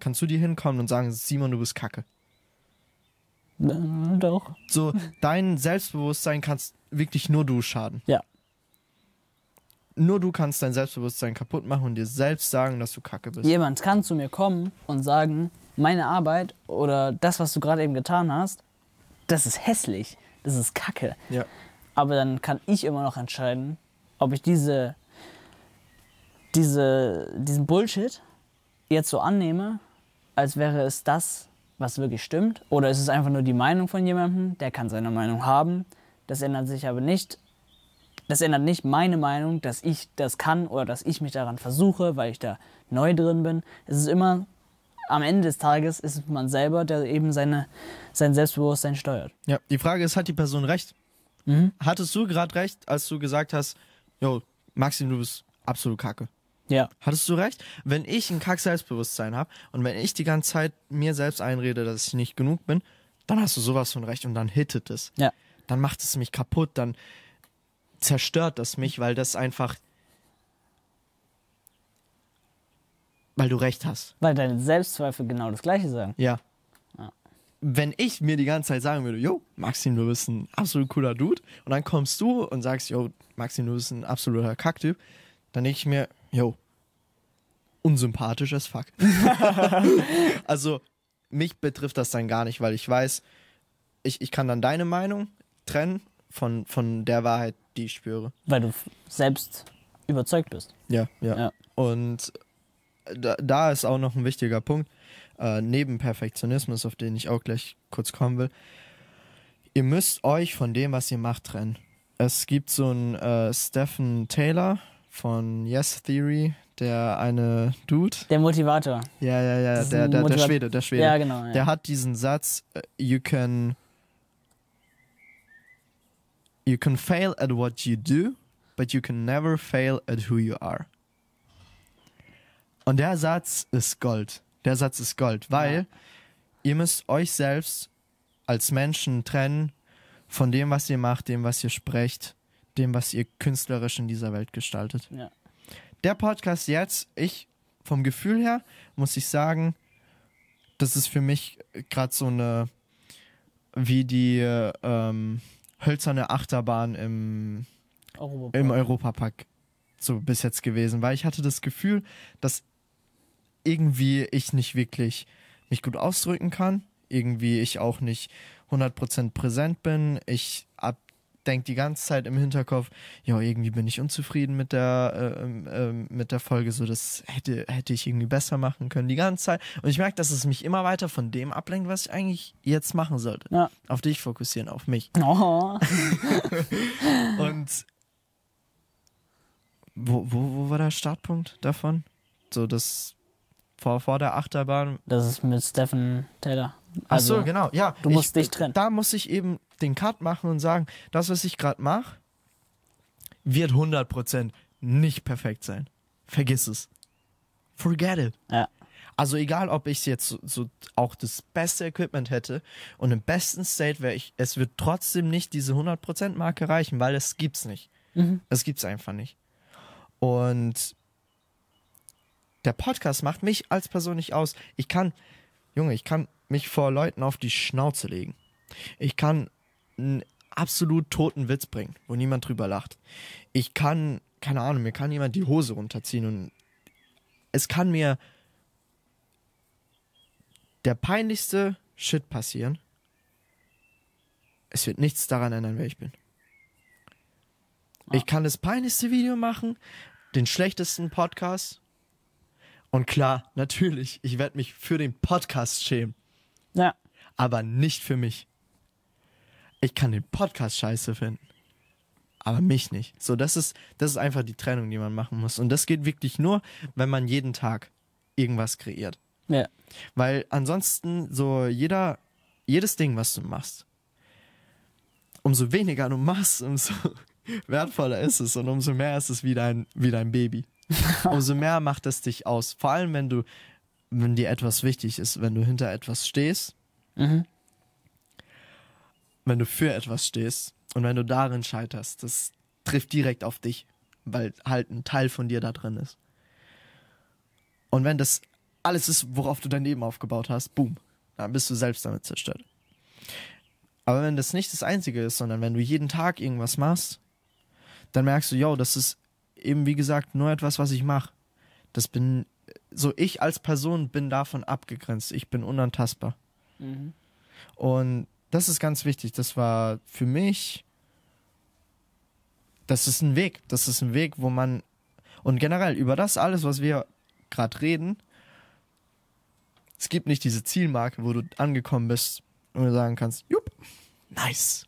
kann zu dir hinkommen und sagen, Simon, du bist kacke. Äh, Doch. So, dein Selbstbewusstsein kannst wirklich nur du schaden. Ja. Nur du kannst dein Selbstbewusstsein kaputt machen und dir selbst sagen, dass du kacke bist. Jemand kann zu mir kommen und sagen, meine Arbeit oder das, was du gerade eben getan hast, das ist hässlich, das ist Kacke. Ja. Aber dann kann ich immer noch entscheiden, ob ich diese, diese, diesen Bullshit jetzt so annehme, als wäre es das, was wirklich stimmt. Oder ist es einfach nur die Meinung von jemandem, der kann seine Meinung haben. Das ändert sich aber nicht. Das ändert nicht meine Meinung, dass ich das kann oder dass ich mich daran versuche, weil ich da neu drin bin. Es ist immer, am Ende des Tages ist man selber, der eben seine, sein Selbstbewusstsein steuert. Ja, die Frage ist, hat die Person recht? Mhm. Hattest du gerade recht, als du gesagt hast, yo, Maxim, du bist absolut kacke? Ja. Hattest du recht? Wenn ich ein kack Selbstbewusstsein habe und wenn ich die ganze Zeit mir selbst einrede, dass ich nicht genug bin, dann hast du sowas von recht und dann hittet es. Ja. Dann macht es mich kaputt, dann zerstört das mich, weil das einfach. Weil du recht hast. Weil deine Selbstzweifel genau das Gleiche sagen. Ja. Wenn ich mir die ganze Zeit sagen würde, yo, Maxim, du bist ein absolut cooler Dude, und dann kommst du und sagst, yo, Maxim, du bist ein absoluter Kacktyp, dann denke ich mir, yo, unsympathisch as fuck. [LAUGHS] also, mich betrifft das dann gar nicht, weil ich weiß, ich, ich kann dann deine Meinung trennen von, von der Wahrheit, die ich spüre. Weil du selbst überzeugt bist. Ja, ja. Ja. Und da, da ist auch noch ein wichtiger Punkt, äh, neben Perfektionismus, auf den ich auch gleich kurz kommen will. Ihr müsst euch von dem, was ihr macht, trennen. Es gibt so einen äh, Stephen Taylor von Yes Theory, der eine Dude, Der Motivator. ja, ja, ja, der, der, der Schwede, der Schwede. Ja, genau. Ja. Der hat diesen Satz, äh, you can you can fail at what you do, but you can never fail at who you are. Und der Satz ist Gold. Der Satz ist Gold, weil ihr müsst euch selbst als Menschen trennen von dem, was ihr macht, dem, was ihr sprecht, dem, was ihr künstlerisch in dieser Welt gestaltet ja. der Podcast jetzt, ich vom Gefühl her, muss ich sagen, das ist für mich gerade so eine, wie die äh, ähm, hölzerne Achterbahn im, Europa. im Europapark so bis jetzt gewesen, weil ich hatte das Gefühl, dass irgendwie ich nicht wirklich mich gut ausdrücken kann, irgendwie ich auch nicht 100% präsent bin, ich denke die ganze Zeit im Hinterkopf, ja, irgendwie bin ich unzufrieden mit der, äh, ähm, mit der Folge, so das hätte, hätte ich irgendwie besser machen können die ganze Zeit. Und ich merke, dass es mich immer weiter von dem ablenkt, was ich eigentlich jetzt machen sollte. Ja. Auf dich fokussieren, auf mich. Oh. [LAUGHS] Und wo, wo, wo war der Startpunkt davon? So das vor, vor der Achterbahn. Das ist mit Stephen Taylor. Ach so, Also, genau. Ja, du musst ich, dich trennen. Da muss ich eben den Cut machen und sagen, das, was ich gerade mache, wird 100% nicht perfekt sein. Vergiss es. Forget it. Ja. Also egal, ob ich jetzt so, so auch das beste Equipment hätte und im besten State wäre ich, es wird trotzdem nicht diese 100% Marke reichen, weil es gibt's nicht. Mhm. Es gibt's einfach nicht. Und der Podcast macht mich als Person nicht aus. Ich kann, Junge, ich kann mich vor Leuten auf die Schnauze legen. Ich kann einen absolut toten Witz bringen, wo niemand drüber lacht. Ich kann, keine Ahnung, mir kann jemand die Hose runterziehen und es kann mir der peinlichste Shit passieren. Es wird nichts daran ändern, wer ich bin. Ich kann das peinlichste Video machen, den schlechtesten Podcast. Und klar, natürlich, ich werde mich für den Podcast schämen, Ja. aber nicht für mich. Ich kann den Podcast scheiße finden, aber mich nicht. So, das ist, das ist einfach die Trennung, die man machen muss. Und das geht wirklich nur, wenn man jeden Tag irgendwas kreiert. Ja. Weil ansonsten so jeder, jedes Ding, was du machst, umso weniger du machst, umso [LAUGHS] wertvoller ist es und umso mehr ist es wie dein, wie dein Baby. [LAUGHS] umso mehr macht es dich aus. Vor allem, wenn du, wenn dir etwas wichtig ist, wenn du hinter etwas stehst, Mhm. wenn du für etwas stehst und wenn du darin scheiterst, das trifft direkt auf dich, weil halt ein Teil von dir da drin ist. Und wenn das alles ist, worauf du dein Leben aufgebaut hast, boom, dann bist du selbst damit zerstört. Aber wenn das nicht das Einzige ist, sondern wenn du jeden Tag irgendwas machst, dann merkst du, yo, das ist eben wie gesagt nur etwas, was ich mache. Das bin so ich als Person bin davon abgegrenzt. Ich bin unantastbar. Mhm. Und das ist ganz wichtig. Das war für mich, das ist ein Weg. Das ist ein Weg, wo man, und generell über das alles, was wir gerade reden, es gibt nicht diese Zielmarke, wo du angekommen bist und du sagen kannst, jupp, nice.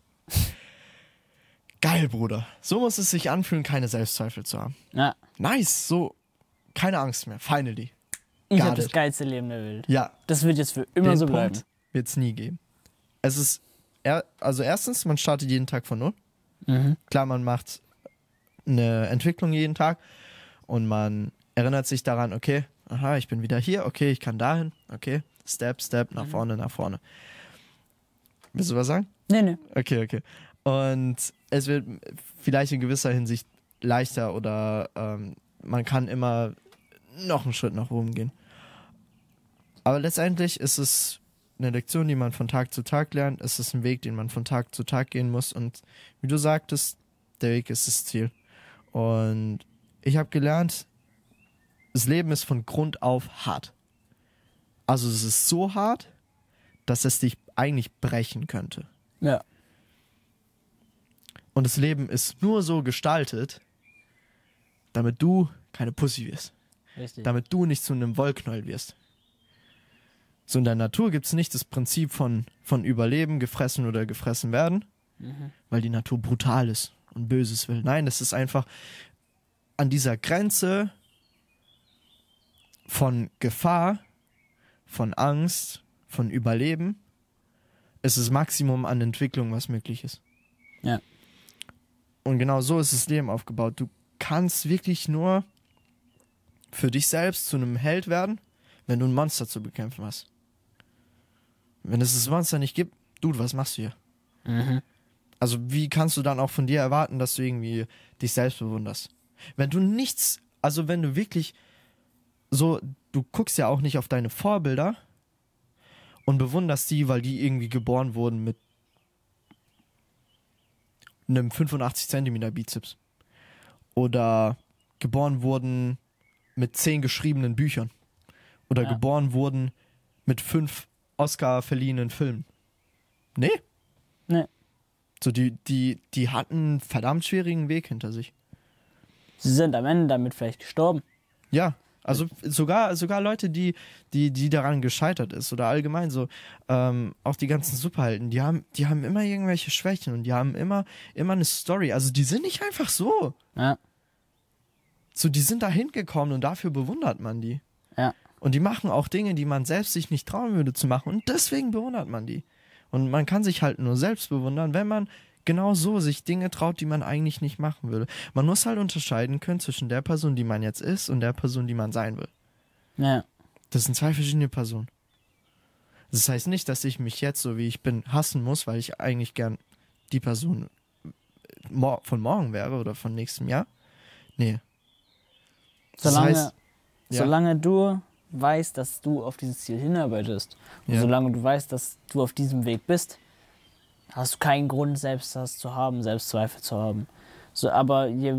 Geil, Bruder. So muss es sich anfühlen, keine Selbstzweifel zu haben. Ja. Nice, so, keine Angst mehr, finally. Ich habe das geilste Leben der Welt. Ja, Das wird jetzt für immer den so bleiben. Wird es nie geben. Es ist, er, also erstens, man startet jeden Tag von null. Mhm. Klar, man macht eine Entwicklung jeden Tag und man erinnert sich daran, okay, aha, ich bin wieder hier, okay, ich kann dahin, okay, Step, Step, nach vorne, nach vorne. Willst du was sagen? Nee, nee. Okay, okay. Und es wird vielleicht in gewisser Hinsicht leichter oder ähm, man kann immer noch einen Schritt nach oben gehen. Aber letztendlich ist es eine Lektion, die man von Tag zu Tag lernt. Es ist ein Weg, den man von Tag zu Tag gehen muss. Und wie du sagtest, der Weg ist das Ziel. Und ich habe gelernt, das Leben ist von Grund auf hart. Also es ist so hart, dass es dich eigentlich brechen könnte. Ja. Und das Leben ist nur so gestaltet, damit du keine Pussy wirst. Richtig. Damit du nicht zu einem Wollknäuel wirst. So in der Natur gibt es nicht das Prinzip von, von Überleben, gefressen oder gefressen werden, Mhm. weil die Natur brutal ist und Böses will. Nein, das ist einfach an dieser Grenze von Gefahr, von Angst, von Überleben, ist das Maximum an Entwicklung, was möglich ist. Ja. Und genau so ist das Leben aufgebaut. Du kannst wirklich nur für dich selbst zu einem Held werden, wenn du ein Monster zu bekämpfen hast. Wenn es das Monster nicht gibt, Dude, was machst du hier? Mhm. Also wie kannst du dann auch von dir erwarten, dass du irgendwie dich selbst bewunderst? Wenn du nichts, also wenn du wirklich so, du guckst ja auch nicht auf deine Vorbilder und bewunderst die, weil die irgendwie geboren wurden mit einem 85 Zentimeter Bizeps oder geboren wurden mit zehn geschriebenen Büchern oder Ja. geboren wurden mit fünf Oscar verliehenen Filmen. Nee, Nee. so, die, die, die hatten einen verdammt schwierigen Weg hinter sich. Sie sind am Ende damit vielleicht gestorben. Ja, also sogar, sogar Leute, die, die, die daran gescheitert ist oder allgemein so, ähm, auch die ganzen Superhelden, die haben, die haben immer irgendwelche Schwächen und die haben immer, immer eine Story. Also die sind nicht einfach so. Ja. So, die sind da hingekommen und dafür bewundert man die. Ja. Und die machen auch Dinge, die man selbst sich nicht trauen würde zu machen. Und deswegen bewundert man die. Und man kann sich halt nur selbst bewundern, wenn man genau so sich Dinge traut, die man eigentlich nicht machen würde. Man muss halt unterscheiden können zwischen der Person, die man jetzt ist und der Person, die man sein will. Ja. Das sind zwei verschiedene Personen. Das heißt nicht, dass ich mich jetzt, so wie ich bin, hassen muss, weil ich eigentlich gern die Person mor von morgen wäre oder von nächstem Jahr. Nee. Das Solange, heißt, ja. solange du weißt, dass du auf dieses Ziel hinarbeitest, und Ja. solange du weißt, dass du auf diesem Weg bist, hast du keinen Grund, Selbsthass zu haben, Selbstzweifel zu haben. So, aber je,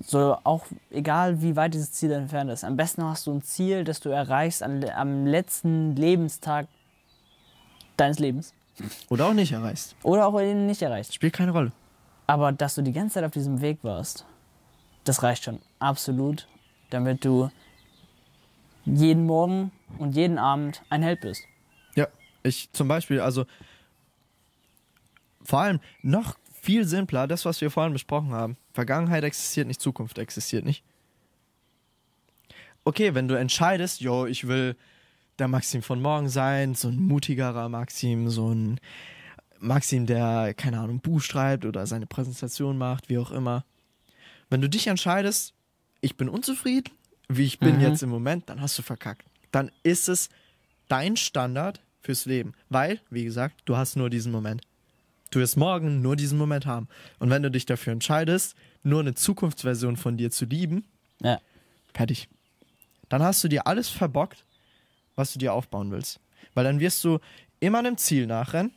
so auch egal, wie weit dieses Ziel entfernt ist, am besten hast du ein Ziel, das du erreichst am, am letzten Lebenstag deines Lebens. Oder auch nicht erreichst. Oder auch ihn nicht erreichst. Spielt keine Rolle. Aber dass du die ganze Zeit auf diesem Weg warst, das reicht schon absolut, damit du jeden Morgen und jeden Abend ein Held bist. Ja, ich zum Beispiel, also vor allem noch viel simpler, das, was wir vorhin besprochen haben. Vergangenheit existiert nicht, Zukunft existiert nicht. Okay, wenn du entscheidest, yo, ich will der Maxim von morgen sein, so ein mutigerer Maxim, so ein Maxim, der, keine Ahnung, Buch schreibt oder seine Präsentation macht, wie auch immer. Wenn du dich entscheidest, ich bin unzufrieden, wie ich bin Mhm. jetzt im Moment, dann hast du verkackt. Dann ist es dein Standard fürs Leben. Weil, wie gesagt, du hast nur diesen Moment. Du wirst morgen nur diesen Moment haben. Und wenn du dich dafür entscheidest, nur eine Zukunftsversion von dir zu lieben, Ja. fertig. Dann hast du dir alles verbockt, was du dir aufbauen willst. Weil dann wirst du immer einem Ziel nachrennen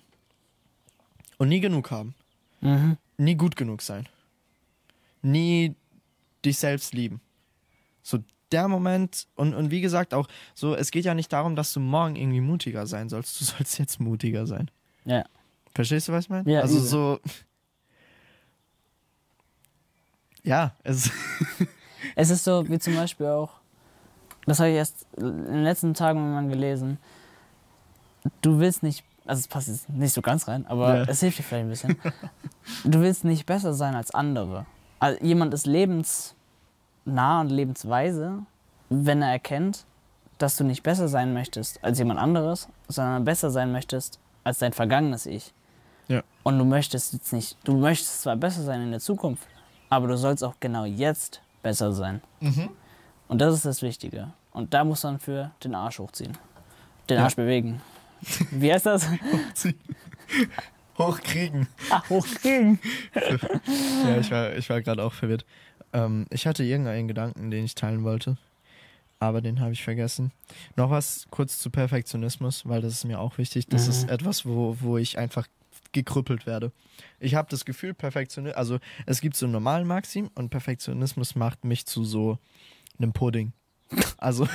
und nie genug haben. Mhm. Nie gut genug sein. Nie dich selbst lieben. So der Moment, und, und wie gesagt auch, so, es geht ja nicht darum, dass du morgen irgendwie mutiger sein sollst. Du sollst jetzt mutiger sein. Ja. Verstehst du, was ich meine? Ja, also übel. so. [LAUGHS] Ja, es. [LAUGHS] Es ist so, wie zum Beispiel auch, das habe ich erst in den letzten Tagen mal gelesen. Du willst nicht, also es passt jetzt nicht so ganz rein, aber Ja. es hilft dir vielleicht ein bisschen. [LAUGHS] Du willst nicht besser sein als andere. Also jemand ist lebensnah und lebensweise, wenn er erkennt, dass du nicht besser sein möchtest als jemand anderes, sondern besser sein möchtest als dein vergangenes Ich. Ja. Und du möchtest jetzt nicht, du möchtest zwar besser sein in der Zukunft, aber du sollst auch genau jetzt besser sein. Und das ist das Wichtige. Und da muss man für den Arsch hochziehen. Den Ja. Arsch bewegen. Wie heißt das? [LAUGHS] Hochkriegen. Ach, hochkriegen. [LAUGHS] Ja, ich war, ich war gerade auch verwirrt. Ähm, ich hatte irgendeinen Gedanken, den ich teilen wollte, aber den habe ich vergessen. Noch was kurz zu Perfektionismus, weil das ist mir auch wichtig. Das Mhm. ist etwas, wo, wo ich einfach gekrüppelt werde. Ich habe das Gefühl, Perfektionismus, also es gibt so einen normalen Maxim und Perfektionismus macht mich zu so einem Pudding. Also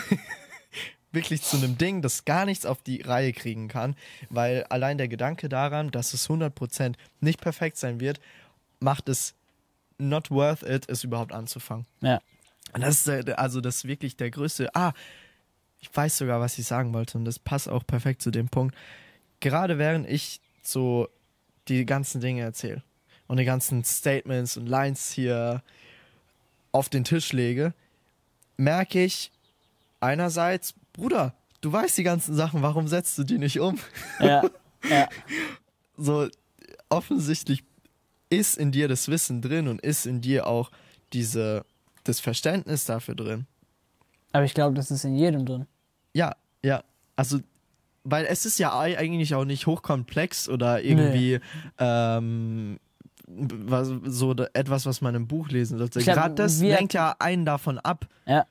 [LAUGHS] wirklich zu einem Ding, das gar nichts auf die Reihe kriegen kann, weil allein der Gedanke daran, dass es 100% nicht perfekt sein wird, macht es not worth it, es überhaupt anzufangen. Ja. Und das ist äh, also das ist wirklich der größte. Ah, ich weiß sogar, was ich sagen wollte und das passt auch perfekt zu dem Punkt. Gerade während ich so die ganzen Dinge erzähle und die ganzen Statements und Lines hier auf den Tisch lege, merke ich einerseits, Bruder, du weißt die ganzen Sachen, warum setzt du die nicht um? Ja, ja. [LAUGHS] so offensichtlich ist in dir das Wissen drin und ist in dir auch diese das Verständnis dafür drin. Aber ich glaube, das ist in jedem drin. Ja, ja, also weil es ist ja ei- eigentlich auch nicht hochkomplex oder irgendwie ähm, was, so etwas, was man im Buch lesen sollte. Gerade das lenkt ja einen davon ab. Ja.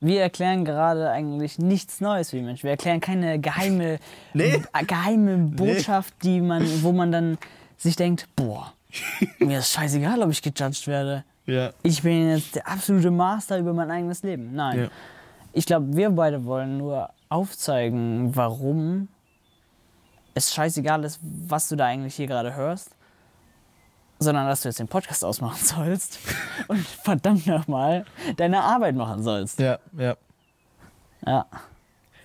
Wir erklären gerade eigentlich nichts Neues für die Menschen. Wir erklären keine geheime, [LAUGHS] Nee. äh, geheime Botschaft, die man, wo man dann sich denkt, boah, [LAUGHS] mir ist scheißegal, ob ich gejudged werde. Ja. Ich bin jetzt der absolute Master über mein eigenes Leben. Nein. Ja. Ich glaube, wir beide wollen nur aufzeigen, warum es scheißegal ist, was du da eigentlich hier gerade hörst, sondern dass du jetzt den Podcast ausmachen [LAUGHS] sollst und verdammt nochmal deine Arbeit machen sollst. Ja, ja. Ja.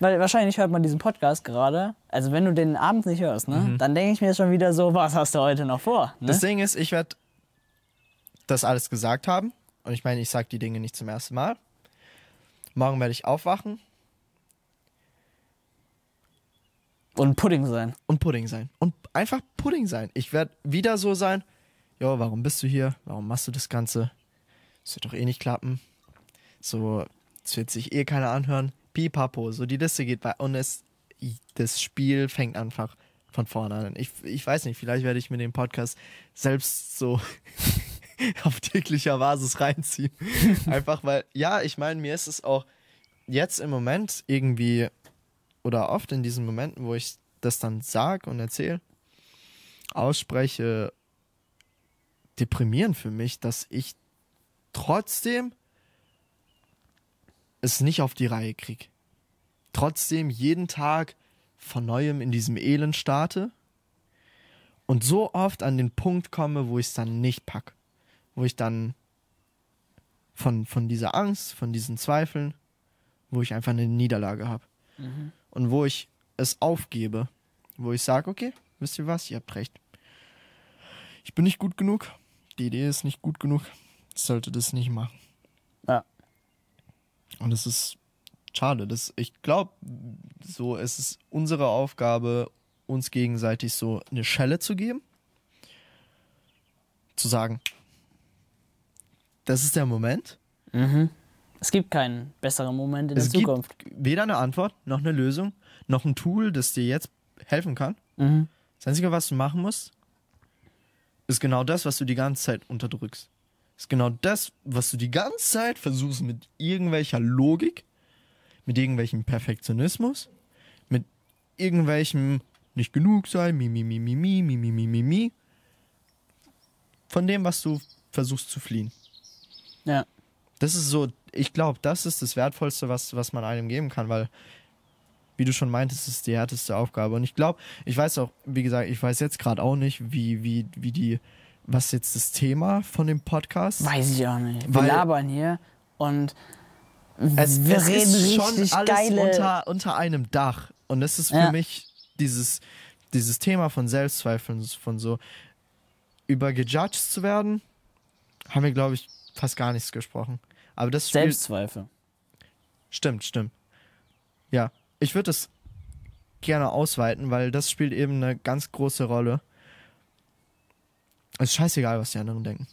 Weil wahrscheinlich hört man diesen Podcast gerade, also wenn du den abends nicht hörst, ne, dann denke ich mir schon wieder so, was hast du heute noch vor? Ne? Das Ding ist, ich werde das alles gesagt haben. Und ich meine, ich sage die Dinge nicht zum ersten Mal. Morgen werde ich aufwachen Und Pudding sein. und Pudding sein. Und einfach Pudding sein. Ich werde wieder so sein, jo, warum bist du hier? Warum machst du das Ganze? Das wird doch eh nicht klappen. So, es wird sich eh keiner anhören. pipapo, so die Liste geht bei und es, das Spiel fängt einfach von vorne an. Ich, ich weiß nicht, vielleicht werde ich mir den Podcast selbst so [LAUGHS] auf täglicher Basis reinziehen. [LAUGHS] Einfach weil, ja, ich meine, mir ist es auch jetzt im Moment irgendwie oder oft in diesen Momenten, wo ich das dann sage und erzähle, ausspreche, deprimierend für mich, dass ich trotzdem es nicht auf die Reihe kriege. Trotzdem jeden Tag von neuem in diesem Elend starte und so oft an den Punkt komme, wo ich es dann nicht pack. Wo ich dann von, von dieser Angst, von diesen Zweifeln, wo ich einfach eine Niederlage habe. Mhm. Und wo ich es aufgebe, wo ich sage, okay, wisst ihr was, ihr habt recht. Ich bin nicht gut genug, die Idee ist nicht gut genug, ich sollte das nicht machen. Ja. Und es ist schade. Das, ich glaube, so es ist unsere Aufgabe, uns gegenseitig so eine Schelle zu geben. Zu sagen, das ist der Moment. Mhm. Es gibt keinen besseren Moment in es der Zukunft. gibt weder eine Antwort, noch eine Lösung, noch ein Tool, das dir jetzt helfen kann. Mhm. Das Einzige, was du machen musst, ist genau das, was du die ganze Zeit unterdrückst. Ist genau das, was du die ganze Zeit versuchst mit irgendwelcher Logik, mit irgendwelchem Perfektionismus, mit irgendwelchem nicht genug sein, mi, mi, mi, mi, mi, mi, mi, mi, mi, mi, von dem, was du versuchst zu fliehen. Ja. Das ist so, ich glaube, das ist das Wertvollste, was, was man einem geben kann, weil, wie du schon meintest, ist die härteste Aufgabe. Und ich glaube, ich weiß auch, wie gesagt, ich weiß jetzt gerade auch nicht, wie, wie, wie die, was jetzt das Thema von dem Podcast. Weiß ich auch nicht. Wir Weil- labern hier und Es, wir es reden ist schon richtig alles geile. unter, unter einem Dach. Und das ist für Ja. mich dieses, dieses Thema von Selbstzweifeln, von so über gejudged zu werden, haben wir, glaube ich, fast gar nichts gesprochen. Aber das spielt, Selbstzweifel. Stimmt, stimmt. Ja, ich würde es gerne ausweiten, weil das spielt eben eine ganz große Rolle. Es ist scheißegal, was die anderen denken.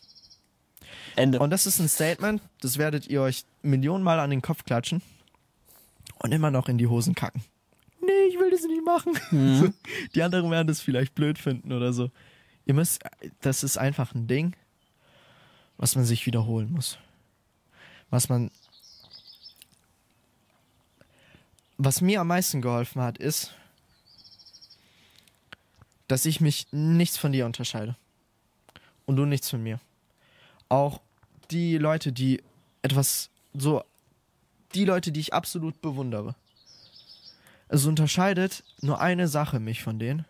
Ende. Und das ist ein Statement, das werdet ihr euch Millionenmal an den Kopf klatschen und immer noch in die Hosen kacken. Nee, ich will das nicht machen. Mhm. [LAUGHS] Die anderen werden das vielleicht blöd finden oder so. Ihr müsst, das ist einfach ein Ding, was man sich wiederholen muss. Was man. Was mir am meisten geholfen hat, ist, dass ich mich nichts von dir unterscheide. Und du nichts von mir. Auch die Leute, die etwas so. Die Leute, die ich absolut bewundere. Es unterscheidet nur eine Sache mich von denen.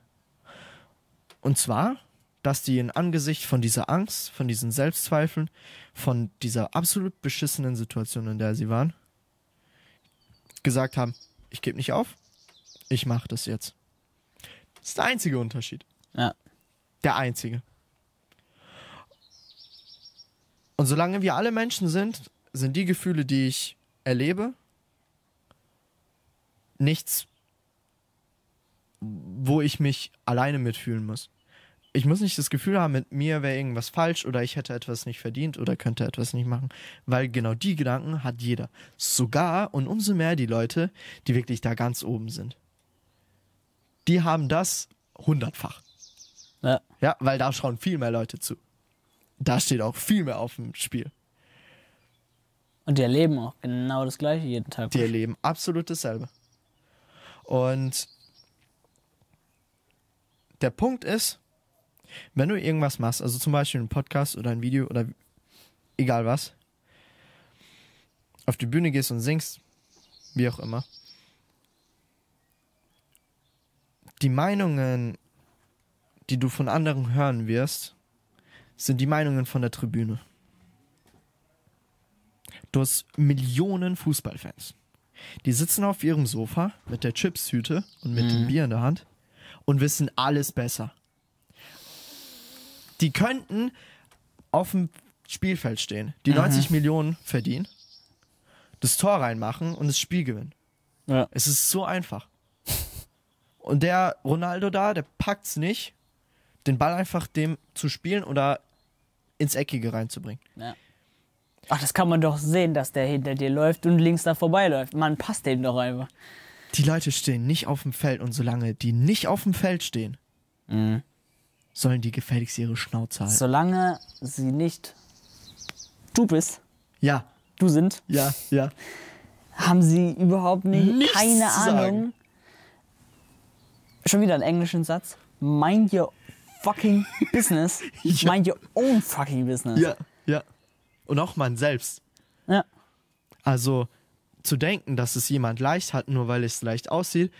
Und zwar, dass die in Angesicht von dieser Angst, von diesen Selbstzweifeln, von dieser absolut beschissenen Situation, in der sie waren, gesagt haben, ich gebe nicht auf, ich mache das jetzt. Das ist der einzige Unterschied. Ja. Der einzige. Und solange wir alle Menschen sind, sind die Gefühle, die ich erlebe, nichts, wo ich mich alleine mitfühlen muss. Ich muss nicht das Gefühl haben, mit mir wäre irgendwas falsch oder ich hätte etwas nicht verdient oder könnte etwas nicht machen, weil genau die Gedanken hat jeder. Sogar und umso mehr die Leute, die wirklich da ganz oben sind. Die haben das hundertfach. Ja. Ja, weil da schauen viel mehr Leute zu. Da steht auch viel mehr auf dem Spiel. Und die erleben auch genau das Gleiche jeden Tag. Die erleben absolut dasselbe. Und der Punkt ist, wenn du irgendwas machst, also zum Beispiel einen Podcast oder ein Video oder egal was, auf die Bühne gehst und singst, wie auch immer, die Meinungen, die du von anderen hören wirst, sind die Meinungen von der Tribüne. Du hast Millionen Fußballfans. Die sitzen auf ihrem Sofa mit der Chipstüte und mit dem Bier in der Hand und wissen alles besser. Die könnten auf dem Spielfeld stehen, die 90 Millionen verdienen, das Tor reinmachen und das Spiel gewinnen. Ja. Es ist so einfach. Und der Ronaldo da, der packt's nicht, den Ball einfach dem zu spielen oder ins Eckige reinzubringen. Ja. Ach, das kann man doch sehen, dass der hinter dir läuft und links da vorbeiläuft. Man passt dem doch einfach. Die Leute stehen nicht auf dem Feld und solange die nicht auf dem Feld stehen, sollen die gefälligst ihre Schnauze halten. Solange sie nicht du bist, Ja, du sind, ja, ja. haben sie überhaupt nicht, Nichts keine Ahnung. Schon wieder einen englischen Satz. Mind your fucking [LAUGHS] business. Ja. Mind your own fucking business. Ja, ja. Und auch man selbst. Ja. Also zu denken, dass es jemand leicht hat, nur weil es leicht aussieht,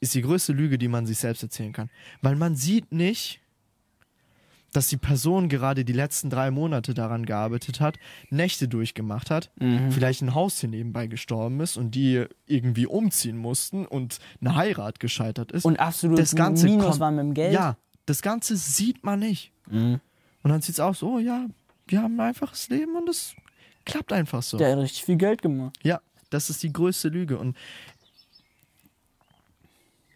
ist die größte Lüge, die man sich selbst erzählen kann. Weil man sieht nicht, dass die Person gerade die letzten drei Monate daran gearbeitet hat, Nächte durchgemacht hat, vielleicht ein Haus hier nebenbei gestorben ist und die irgendwie umziehen mussten und eine Heirat gescheitert ist. Und absolut das Ganze Minus kommt- war mit dem Geld. Ja, das Ganze sieht man nicht. Und dann sieht es aus, oh ja, wir haben ein einfaches Leben und es klappt einfach so. Der hat richtig viel Geld gemacht. Ja, das ist die größte Lüge. Und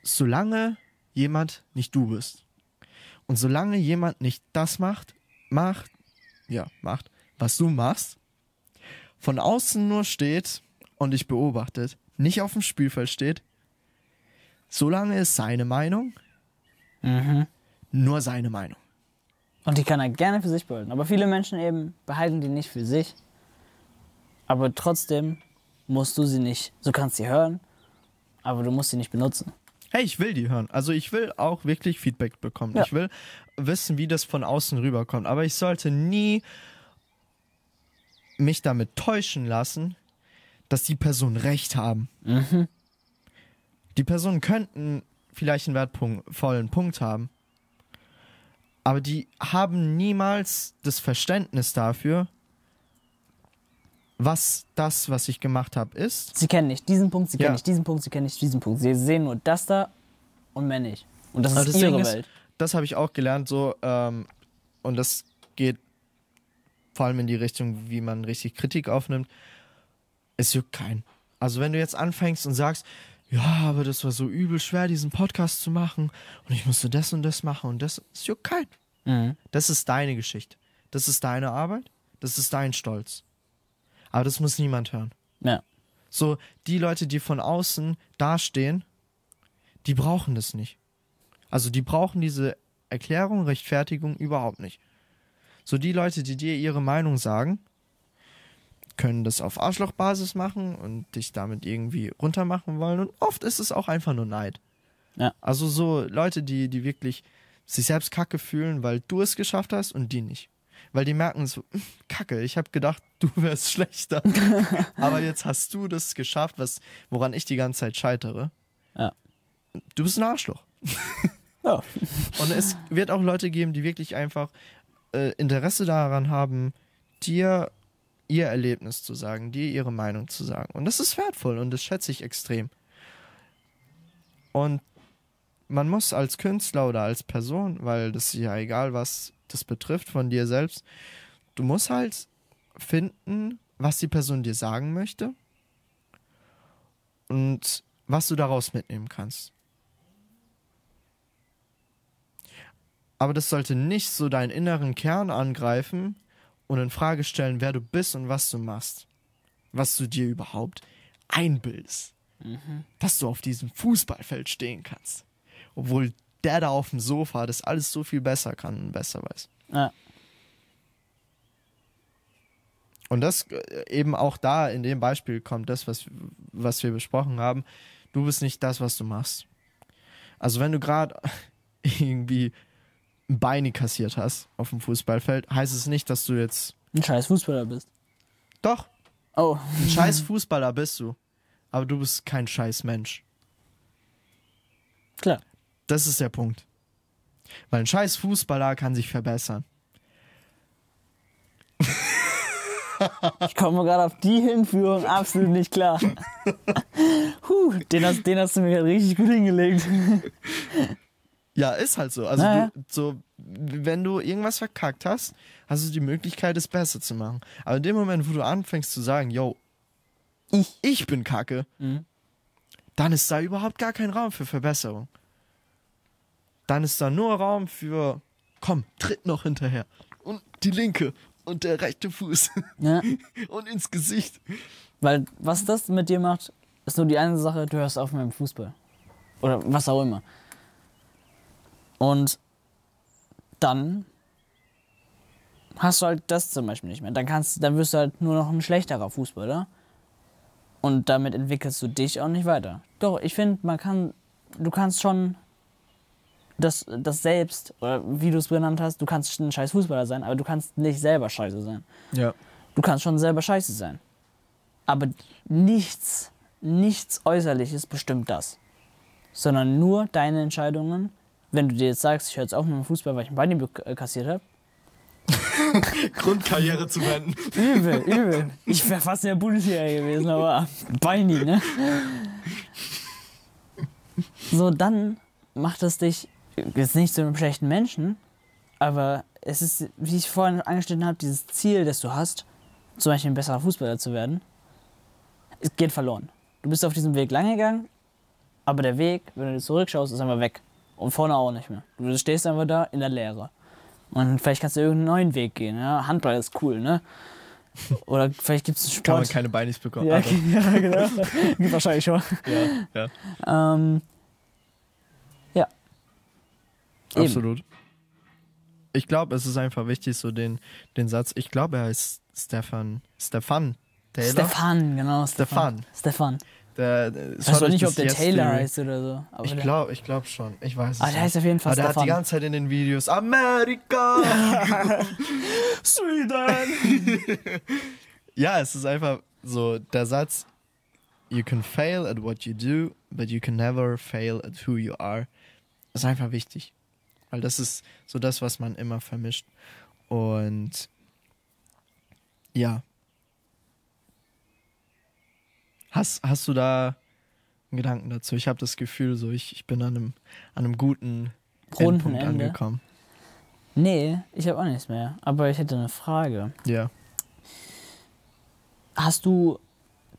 solange jemand nicht du bist und solange jemand nicht das macht, macht, ja, macht, was du machst, von außen nur steht und dich beobachtet, nicht auf dem Spielfeld steht, solange ist seine Meinung nur seine Meinung. Und die kann er gerne für sich behalten. Aber viele Menschen eben behalten die nicht für sich. Aber trotzdem musst du sie nicht. Du kannst sie hören, aber du musst sie nicht benutzen. Hey, ich will die hören. Also ich will auch wirklich Feedback bekommen. Ja. Ich will wissen, wie das von außen rüberkommt. Aber ich sollte nie mich damit täuschen lassen, dass die Personen recht haben. Die Personen könnten vielleicht einen wertvollen Punkt haben, aber die haben niemals das Verständnis dafür, was das, was ich gemacht habe, ist. Sie kennen nicht diesen Punkt, sie kennen Ja. nicht diesen Punkt, sie kennen nicht diesen Punkt. Sie sehen nur das da und mehr nicht. Und das Aber ist das ihre Ding ist, Welt. das habe ich auch gelernt, so, ähm, und das geht vor allem in die Richtung, wie man richtig Kritik aufnimmt. Es juckt keinen. Also, wenn du jetzt anfängst und sagst, ja, aber das war so übel schwer, diesen Podcast zu machen, und ich musste das und das machen und das, es juckt keinen. Mhm. Das ist deine Geschichte. Das ist deine Arbeit. Das ist dein Stolz. Aber das muss niemand hören. Ja. So, die Leute, die von außen dastehen, die brauchen das nicht. Also die brauchen diese Erklärung, Rechtfertigung überhaupt nicht. So, die Leute, die dir ihre Meinung sagen, können das auf Arschlochbasis machen und dich damit irgendwie runtermachen wollen. Und oft ist es auch einfach nur Neid. Ja. Also so Leute, die, die wirklich sich selbst kacke fühlen, weil du es geschafft hast und die nicht. Weil die merken so, "Hm, kacke, ich habe gedacht, du [LAUGHS] wärst schlechter. [LAUGHS] Aber jetzt hast du das geschafft, was, woran ich die ganze Zeit scheitere. Ja. Du bist ein Arschloch. [LAUGHS] Ja. Und es wird auch Leute geben, die wirklich einfach äh, Interesse daran haben, dir ihr Erlebnis zu sagen, dir ihre Meinung zu sagen. Und das ist wertvoll und das schätze ich extrem. Und man muss als Künstler oder als Person, weil das ist ja egal, was das betrifft von dir selbst, du musst halt finden, was die Person dir sagen möchte und was du daraus mitnehmen kannst. Aber das sollte nicht so deinen inneren Kern angreifen und in Frage stellen, wer du bist und was du machst. Was du dir überhaupt einbildest. Dass du auf diesem Fußballfeld stehen kannst. Obwohl der da auf dem Sofa das alles so viel besser kann und besser weiß. Ja. Und das äh, eben auch da in dem Beispiel kommt das, was, was wir besprochen haben. Du bist nicht das, was du machst. Also wenn du gerade [LAUGHS] irgendwie ein Beini kassiert hast auf dem Fußballfeld, heißt es nicht, dass du jetzt Ein scheiß Fußballer bist. doch Oh. ein [LAUGHS] scheiß Fußballer bist du, aber du bist kein scheiß Mensch. Klar. Das ist der Punkt. Weil ein scheiß Fußballer kann sich verbessern. Ich komme gerade auf die Hinführung absolut nicht klar. [LAUGHS] Puh, den hast, den hast du mir richtig gut hingelegt. Ja, ist halt so. Also Ja, ja. du, so, wenn du irgendwas verkackt hast, hast du die Möglichkeit, es besser zu machen. Aber in dem Moment, wo du anfängst zu sagen, yo, Ich. ich bin kacke, Mhm. dann ist da überhaupt gar kein Raum für Verbesserung. Dann ist da nur Raum für, komm, tritt noch hinterher. Und die linke. und der rechte Fuß Ja? [LAUGHS] und ins Gesicht. Weil was das mit dir macht, ist nur die eine Sache, du hörst auf mit dem Fußball. Oder was auch immer. Und dann hast du halt das zum Beispiel nicht mehr. Dann, kannst, dann wirst du halt nur noch ein schlechterer Fußballer. Und damit entwickelst du dich auch nicht weiter. Doch, ich finde, man kann, du kannst schon das, das selbst, oder wie du es benannt hast, du kannst ein scheiß Fußballer sein, aber du kannst nicht selber scheiße sein. Ja. Du kannst schon selber scheiße sein. Aber nichts, nichts Äußerliches bestimmt das. Sondern nur deine Entscheidungen. Wenn du dir jetzt sagst, ich höre jetzt auf mit dem Fußball, weil ich ein Bein be- äh, kassiert habe. [LAUGHS] Grundkarriere zu beenden. Übel, übel. Ich wäre fast in der Bundesliga gewesen, aber Beini, ne? So, dann macht es dich jetzt nicht zu einem schlechten Menschen, aber es ist, wie ich vorhin angeschnitten habe, dieses Ziel, das du hast, zum Beispiel ein besserer Fußballer zu werden, es geht verloren. Du bist auf diesem Weg lang gegangen, aber der Weg, wenn du zurückschaust, ist einfach weg. Und vorne auch nicht mehr. Du stehst einfach da in der Leere. Und vielleicht kannst du irgendeinen neuen Weg gehen. Ja? Handball ist cool, ne? Oder vielleicht gibt es einen [LAUGHS] Kann man Sport. keine Beinis bekommen. ja, aber- [LAUGHS] ja, genau. [LAUGHS] Wahrscheinlich schon. ja, ja. Ähm. Eben. Absolut. Ich glaube, es ist einfach wichtig, so den, den Satz, ich glaube, er heißt Stefan, Stefan Taylor. Stefan, genau. Stefan. Stefan. Der, der, Ich weiß auch nicht, ob der Taylor Theory. heißt oder so. Aber Ich glaube, ich glaube schon. Ich weiß es Ah, der heißt auf jeden Fall Aber der hat die ganze Zeit in den Videos Amerika. [LAUGHS] Sweden! [LAUGHS] ja, es ist einfach so der Satz, you can fail at what you do, but you can never fail at who you are. Ist einfach wichtig. Weil das ist so das, was man immer vermischt. Und ja. Hast, hast du da einen Gedanken dazu? Ich habe das Gefühl, so ich, ich bin an einem, an einem guten Ende. angekommen. Nee, ich habe auch nichts mehr. Aber ich hätte eine Frage. Ja. Hast du,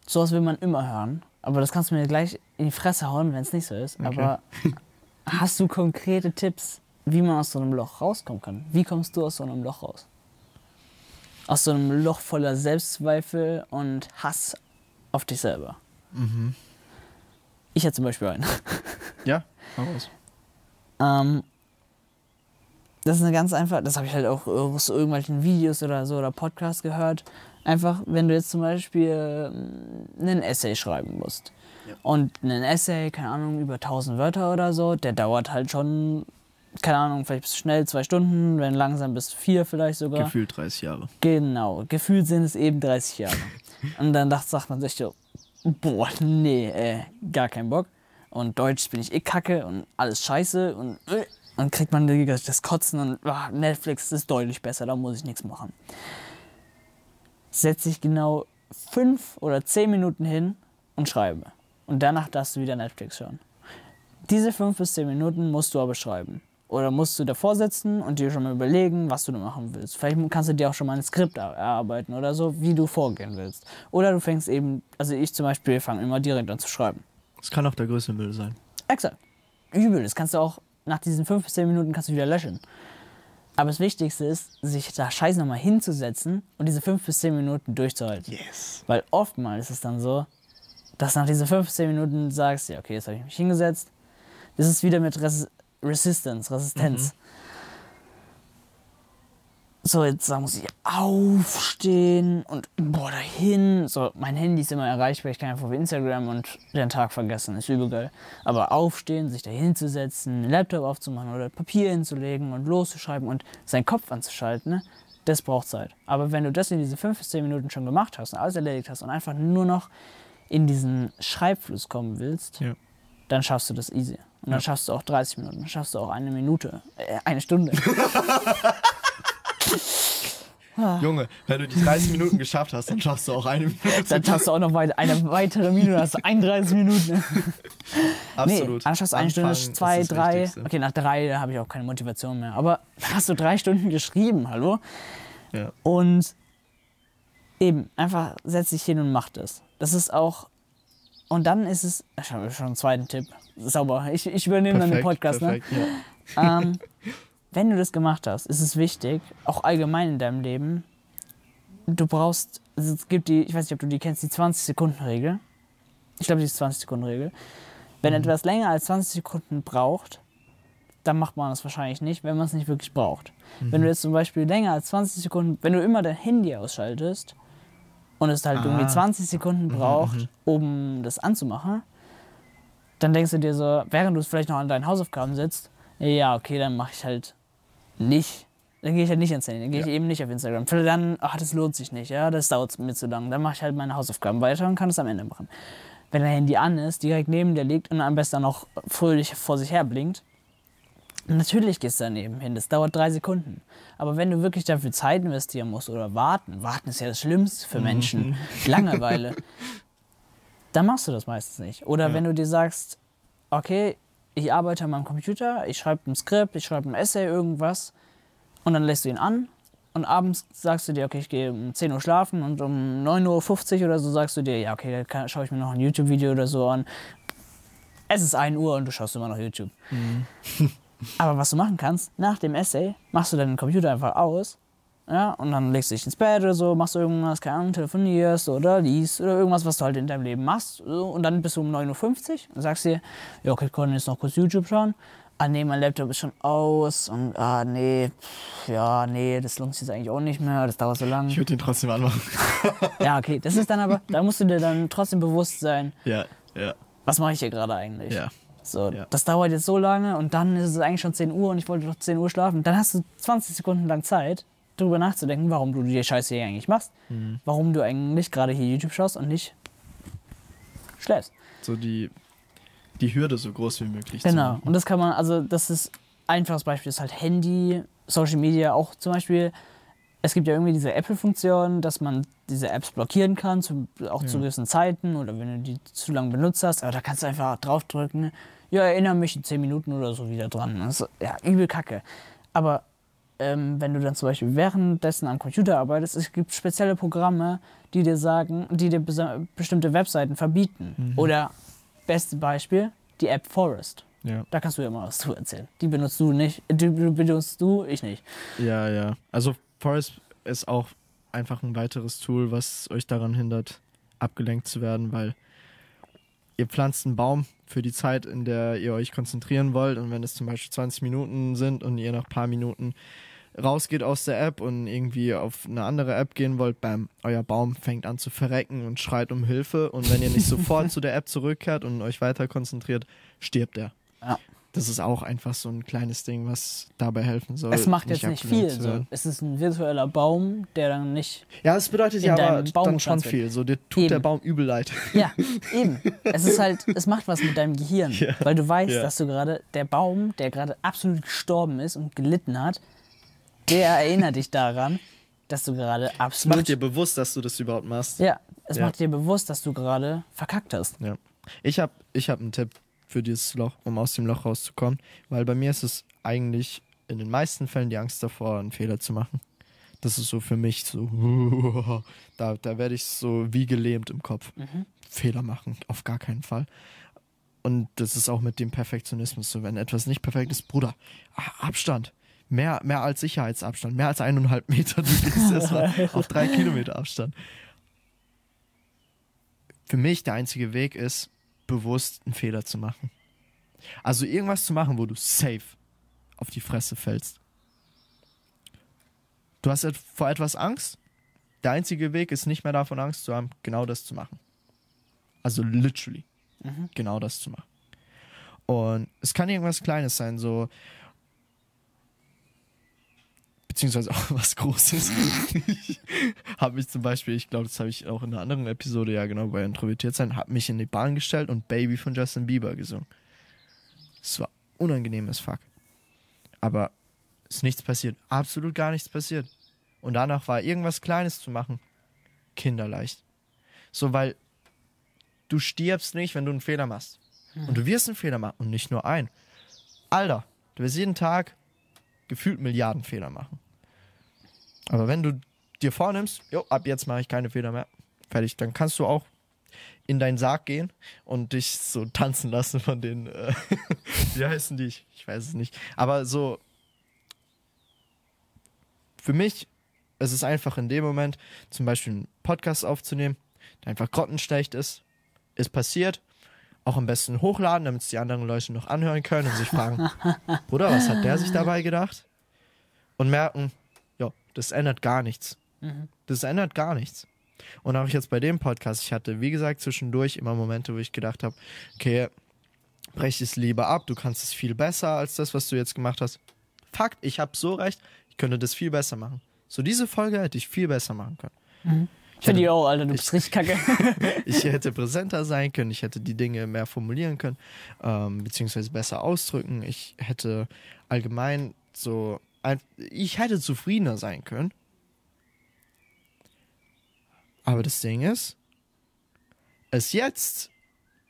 sowas will man immer hören, aber das kannst du mir gleich in die Fresse hauen, wenn es nicht so ist. Okay. Aber [LAUGHS] hast du konkrete Tipps, wie man aus so einem Loch rauskommen kann? Wie kommst du aus so einem Loch raus? Aus so einem Loch voller Selbstzweifel und Hass auf dich selber. Mhm. Ich hätte zum Beispiel einen. [LAUGHS] Ja, raus. Ähm, das ist eine ganz einfach, das habe ich halt auch aus irgendwelchen Videos oder so oder Podcasts gehört. Einfach, wenn du jetzt zum Beispiel ähm, einen Essay schreiben musst. Ja. Und einen Essay, keine Ahnung, über 1000 Wörter oder so, der dauert halt schon, keine Ahnung, vielleicht bis schnell zwei Stunden, wenn langsam bis vier vielleicht sogar. Gefühlt 30 Jahre. Genau, gefühlt sind es eben 30 Jahre. [LAUGHS] Und dann dacht, sagt man sich so, boah, nee, äh, gar keinen Bock. Und Deutsch bin ich eh kacke und alles scheiße und äh, dann kriegt man das Kotzen und ah, Netflix ist deutlich besser, da muss ich nichts machen. Setze ich genau fünf oder zehn Minuten hin und schreibe. Und danach darfst du wieder Netflix schauen. Diese fünf bis zehn Minuten musst du aber schreiben. Oder musst du davor sitzen und dir schon mal überlegen, was du da machen willst. Vielleicht kannst du dir auch schon mal ein Skript er- erarbeiten oder so, wie du vorgehen willst. Oder du fängst eben, also ich zum Beispiel fange immer direkt an zu schreiben. Das kann auch der größte Müll sein. Exakt. Übel. Das kannst du auch nach diesen fünf bis zehn Minuten kannst du wieder löschen. Aber das Wichtigste ist, sich da scheiße nochmal hinzusetzen und diese fünf bis zehn Minuten durchzuhalten. Yes. Weil oftmals ist es dann so, dass nach diesen 15 Minuten sagst, ja, okay, jetzt habe ich mich hingesetzt. Das ist wieder mit Res Resistance, Resistenz. So, jetzt muss ich aufstehen und boah, dahin. So, mein Handy ist immer erreichbar, ich kann einfach auf Instagram und den Tag vergessen, ist übel geil. Aber aufstehen, sich da hinzusetzen, einen Laptop aufzumachen oder Papier hinzulegen und loszuschreiben und seinen Kopf anzuschalten, ne? das braucht Zeit. Aber wenn du das in diese 5 bis 10 Minuten schon gemacht hast und alles erledigt hast und einfach nur noch in diesen Schreibfluss kommen willst, Ja. Dann schaffst du das easy. Und dann Ja. schaffst du auch 30 Minuten, dann schaffst du auch eine Minute, äh, eine Stunde. [LAUGHS] Junge, wenn du die 30 Minuten geschafft hast, dann schaffst du auch eine Minute. dann schaffst du auch noch weit, eine weitere Minute, dann hast du 31 Minuten. [LAUGHS] Absolut. Nee, dann schaffst du eine Stunde, Anfangen ist zwei, drei. Wichtigste. Okay, nach drei da habe ich auch keine Motivation mehr. Aber hast du drei Stunden geschrieben, hallo? Ja. Und eben, einfach setz dich hin und mach das. Das ist auch. Und dann ist es. Ich habe schon einen zweiten Tipp. Sauber. Ich, ich übernehme dann den Perfekt, Podcast, ne? perfekt, ja. ähm, wenn du das gemacht hast, ist es wichtig, auch allgemein in deinem Leben, du brauchst, also es gibt die, ich weiß nicht, ob du die kennst, die 20-Sekunden-Regel. Ich glaube, die ist 20-Sekunden-Regel. Wenn etwas länger als 20 Sekunden braucht, dann macht man das wahrscheinlich nicht, wenn man es nicht wirklich braucht. Wenn du jetzt zum Beispiel länger als 20 Sekunden, wenn du immer dein Handy ausschaltest und es halt irgendwie Ah. 20 Sekunden braucht, um das anzumachen, dann denkst du dir so, während du es vielleicht noch an deinen Hausaufgaben sitzt, ja, okay, dann mache ich halt nicht. Dann gehe ich halt nicht ins Handy, dann gehe ich Ja. eben nicht auf Instagram. Vielleicht dann, ach, das lohnt sich nicht, ja, das dauert mir zu lang. Dann mache ich halt meine Hausaufgaben weiter und kann es am Ende machen. Wenn dein Handy an ist, direkt neben dir liegt und am besten noch fröhlich vor sich her blinkt, natürlich gehst du daneben hin. Das dauert drei Sekunden. Aber wenn du wirklich dafür Zeit investieren musst oder warten, warten ist ja das Schlimmste für Menschen, [LAUGHS] Langeweile, dann machst du das meistens nicht. Oder Ja. wenn du dir sagst, okay, ich arbeite an meinem Computer, ich schreibe ein Skript, ich schreibe ein Essay, irgendwas, und dann lässt du ihn an. Und abends sagst du dir, okay, ich gehe um 10 Uhr schlafen und um 9.50 Uhr oder so sagst du dir, ja, okay, dann schaue ich mir noch ein YouTube-Video oder so an. Es ist 1 Uhr und du schaust immer noch YouTube. [LAUGHS] Aber was du machen kannst, nach dem Essay machst du deinen Computer einfach aus. Ja, und dann legst du dich ins Bett oder so, machst irgendwas, keine Ahnung, telefonierst oder liest oder irgendwas, was du halt in deinem Leben machst. So, und dann bist du um 9.50 Uhr und sagst dir, ja, okay, ich jetzt noch kurz YouTube schauen. Ah, nee, mein Laptop ist schon aus und ah, nee, pff, ja, nee, das lohnt sich jetzt eigentlich auch nicht mehr, das dauert so lang. Ich würde den trotzdem anmachen. [LAUGHS] Ja, okay, das ist dann aber, da musst du dir dann trotzdem bewusst sein, Ja, ja, was mache ich hier gerade eigentlich? ja. So, Ja. das dauert jetzt so lange und dann ist es eigentlich schon 10 Uhr und ich wollte doch 10 Uhr schlafen. Dann hast du 20 Sekunden lang Zeit, darüber nachzudenken, warum du die Scheiße hier eigentlich machst. Mhm. Warum du eigentlich gerade hier YouTube schaust und nicht schläfst. So die, die Hürde so groß wie möglich Genau. Und das kann man, also das ist einfaches Beispiel, ist halt Handy, Social Media, auch zum Beispiel. Es gibt ja irgendwie diese Apple-Funktion, dass man diese Apps blockieren kann, zu, auch zu Ja. gewissen Zeiten oder wenn du die zu lange benutzt hast. Aber da kannst du einfach draufdrücken, ja, erinnere mich in 10 Minuten oder so wieder dran. Das ist ja übel kacke. Aber ähm, wenn du dann zum Beispiel währenddessen am Computer arbeitest, es gibt spezielle Programme, die dir sagen, die dir bestimmte Webseiten verbieten. Oder, beste Beispiel, die App Forest. Ja. Da kannst du ja mal was zu erzählen. Die benutzt du nicht, die benutzt du, ich nicht. ja, ja. Also Forest ist auch einfach ein weiteres Tool, was euch daran hindert, abgelenkt zu werden, weil ihr pflanzt einen Baum für die Zeit, in der ihr euch konzentrieren wollt. Und wenn es zum Beispiel 20 Minuten sind und ihr nach ein paar Minuten rausgeht aus der App und irgendwie auf eine andere App gehen wollt, bam, euer Baum fängt an zu verrecken und schreit um Hilfe. Und wenn ihr nicht [LAUGHS] sofort zu der App zurückkehrt und euch weiter konzentriert, stirbt er. Ja. Das ist auch einfach so ein kleines Ding, was dabei helfen soll. Es macht jetzt nicht viel. So. Es ist ein virtueller Baum, der dann nicht. Ja, es bedeutet ja aber Baum dann schon viel. So, dir tut der Eben. Baum übel leid. Ja, eben. [LAUGHS] Es ist halt, es macht was mit deinem Gehirn. Ja. Weil du weißt, Ja. dass du gerade, der Baum, der gerade absolut gestorben ist und gelitten hat, der erinnert dich daran, dass du gerade absolut. Mach dir bewusst, dass du das überhaupt machst. ja, es Ja. macht dir bewusst, dass du gerade verkackt hast. Ja. Ich habe ich hab einen Tipp für dieses Loch, um aus dem Loch rauszukommen, weil bei mir ist es eigentlich in den meisten Fällen die Angst davor, einen Fehler zu machen. Das ist so für mich so, [LAUGHS] da, da werde ich so wie gelähmt im Kopf. Fehler machen, auf gar keinen Fall. Und das ist auch mit dem Perfektionismus so, wenn etwas nicht perfekt ist, Bruder, ah, Abstand. Mehr, mehr als Sicherheitsabstand, mehr als eineinhalb Meter, du gehst erstmal [LAUGHS] auf drei Kilometer Abstand. Für mich der einzige Weg ist, bewusst einen Fehler zu machen. Also irgendwas zu machen, wo du safe auf die Fresse fällst. Du hast vor etwas Angst. Der einzige Weg ist nicht mehr davon Angst zu haben, genau das zu machen. Also literally genau das zu machen. Und es kann irgendwas Kleines sein, so beziehungsweise [LAUGHS] auch was Großes. [LAUGHS] ich habe mich zum Beispiel, ich glaube, das habe ich auch in einer anderen Episode, ja genau, bei Introvertiert sein, habe mich in die Bahn gestellt und Baby von Justin Bieber gesungen. Es war unangenehm as fuck. Aber ist nichts passiert. Absolut gar nichts passiert. Und danach war irgendwas Kleines zu machen. Kinderleicht. So, weil du stirbst nicht, wenn du einen Fehler machst. Und du wirst einen Fehler machen. Und nicht nur einen. Alter, du wirst jeden Tag gefühlt Milliarden Fehler machen. Aber wenn du dir vornimmst, jo, ab jetzt mache ich keine Fehler mehr, fertig, dann kannst du auch in deinen Sarg gehen und dich so [LAUGHS] tanzen lassen von den, äh, [LAUGHS] wie heißen die? Ich weiß es nicht. Aber so, für mich Es ist einfach in dem Moment, zum Beispiel einen Podcast aufzunehmen, der einfach grottenschlecht ist. Ist passiert. Auch am besten hochladen, damit es die anderen Leute noch anhören können und sich fragen, [LAUGHS] Bruder, was hat der sich dabei gedacht? Und merken, das ändert gar nichts. Das ändert gar nichts. Und auch jetzt bei dem Podcast, ich hatte, wie gesagt, zwischendurch immer Momente, wo ich gedacht habe, okay, brech es lieber ab, du kannst es viel besser als das, was du jetzt gemacht hast. Fakt, ich habe so recht, ich könnte das viel besser machen. So diese Folge hätte ich viel besser machen können. Ich finde die auch, Alter, du bist richtig kacke. [LAUGHS] Ich hätte [LAUGHS] präsenter sein können, ich hätte die Dinge mehr formulieren können, ähm, beziehungsweise besser ausdrücken. Ich hätte allgemein so, ich hätte zufriedener sein können. Aber das Ding ist, es jetzt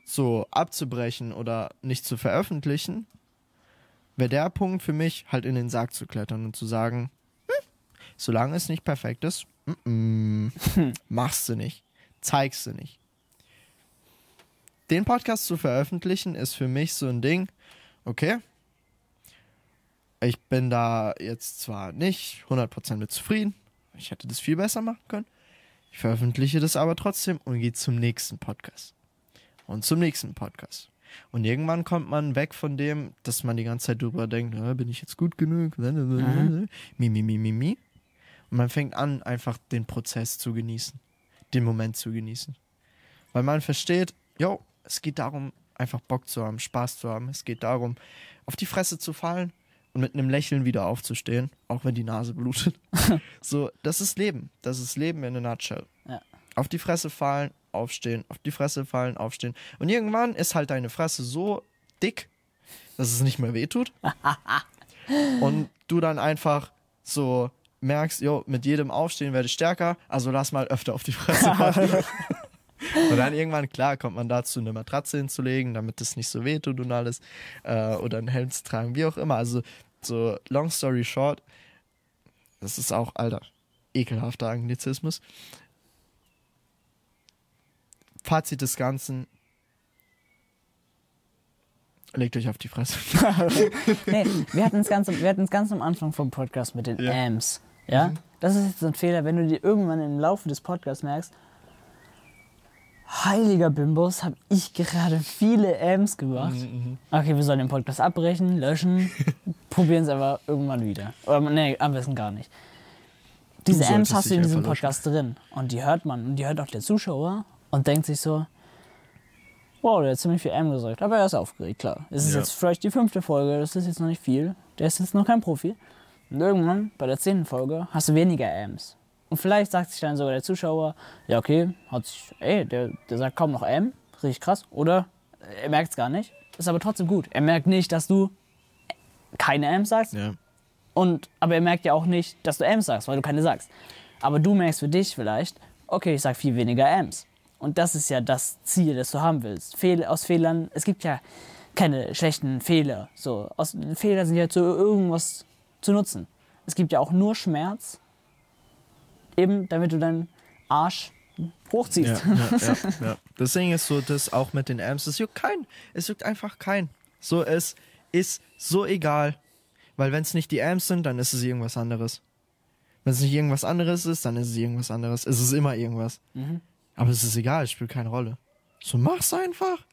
so abzubrechen oder nicht zu veröffentlichen, wäre der Punkt für mich, halt in den Sarg zu klettern und zu sagen, hm, solange es nicht perfekt ist, mm, mm, [LAUGHS] machst du nicht, zeigst du nicht. Den Podcast zu veröffentlichen ist für mich so ein Ding, okay, ich bin da jetzt zwar nicht 100% mit zufrieden, ich hätte das viel besser machen können, ich veröffentliche das aber trotzdem und gehe zum nächsten Podcast. Und zum nächsten Podcast. Und irgendwann kommt man weg von dem, dass man die ganze Zeit drüber denkt, bin ich jetzt gut genug? Mi, mi, mi, mi, mi. Und man fängt an, einfach den Prozess zu genießen. Den Moment zu genießen. Weil man versteht, jo, es geht darum, einfach Bock zu haben, Spaß zu haben. Es geht darum, auf die Fresse zu fallen und mit einem Lächeln wieder aufzustehen, auch wenn die Nase blutet. [LAUGHS] so, das ist Leben. Das ist Leben in a nutshell. Ja. Auf die Fresse fallen, aufstehen, auf die Fresse fallen, aufstehen. Und irgendwann ist halt deine Fresse so dick, dass es nicht mehr wehtut. [LAUGHS] und du dann einfach so merkst, jo, mit jedem Aufstehen werde ich stärker, also lass mal öfter auf die Fresse fallen. [LAUGHS] [LAUGHS] Und dann irgendwann, klar, kommt man dazu, eine Matratze hinzulegen, damit es nicht so wehtut und alles. Äh, oder einen Helm zu tragen, wie auch immer. Also, so, long story short, das ist auch, Alter, ekelhafter Anglizismus. Fazit des Ganzen. Legt euch auf die Fresse. [LAUGHS] nee, wir hatten es ganz, wir ganz am Anfang vom Podcast mit den Ja. Ams. Ja? Das ist jetzt so ein Fehler, wenn du dir irgendwann im Laufe des Podcasts merkst, heiliger Bimbus, habe ich gerade viele Ams gemacht. Okay, wir sollen den Podcast abbrechen, löschen, [LAUGHS] probieren es aber irgendwann wieder. Oder nee, am besten gar nicht. Diese Ams hast du in diesem einfach löschen. Podcast drin und die hört man und die hört auch der Zuschauer und denkt sich so, wow, der hat ziemlich viel M gesagt, aber er ist aufgeregt, klar. Es ist Ja. jetzt vielleicht die fünfte Folge, das ist jetzt noch nicht viel, der ist jetzt noch kein Profi. Und irgendwann, bei der zehnten Folge, hast du weniger Ms. Und vielleicht sagt sich dann sogar der Zuschauer, ja okay, hat sich, ey, der, der sagt kaum noch M, richtig krass. Oder er merkt es gar nicht, ist aber trotzdem gut. Er merkt nicht, dass du keine M sagst, Ja. und, aber er merkt ja auch nicht, dass du Ms sagst, weil du keine sagst. Aber du merkst für dich vielleicht, okay, ich sag viel weniger Ms. Und das ist ja das Ziel, das du haben willst. Fehl, aus Fehlern, es gibt ja keine schlechten Fehler. So, aus, Fehler sind ja zu irgendwas zu nutzen. Es gibt ja auch nur Schmerz, eben damit du deinen Arsch hochziehst. Ja, ja, ja. [LAUGHS] Deswegen ist so das auch mit den Amps, es juckt keinen. Es juckt einfach keinen. So, es ist so egal. Weil wenn es nicht die Amps sind, dann ist es irgendwas anderes. Wenn es nicht irgendwas anderes ist, dann ist es irgendwas anderes. Es ist immer irgendwas. Aber es ist egal, es spielt keine Rolle. So mach's einfach.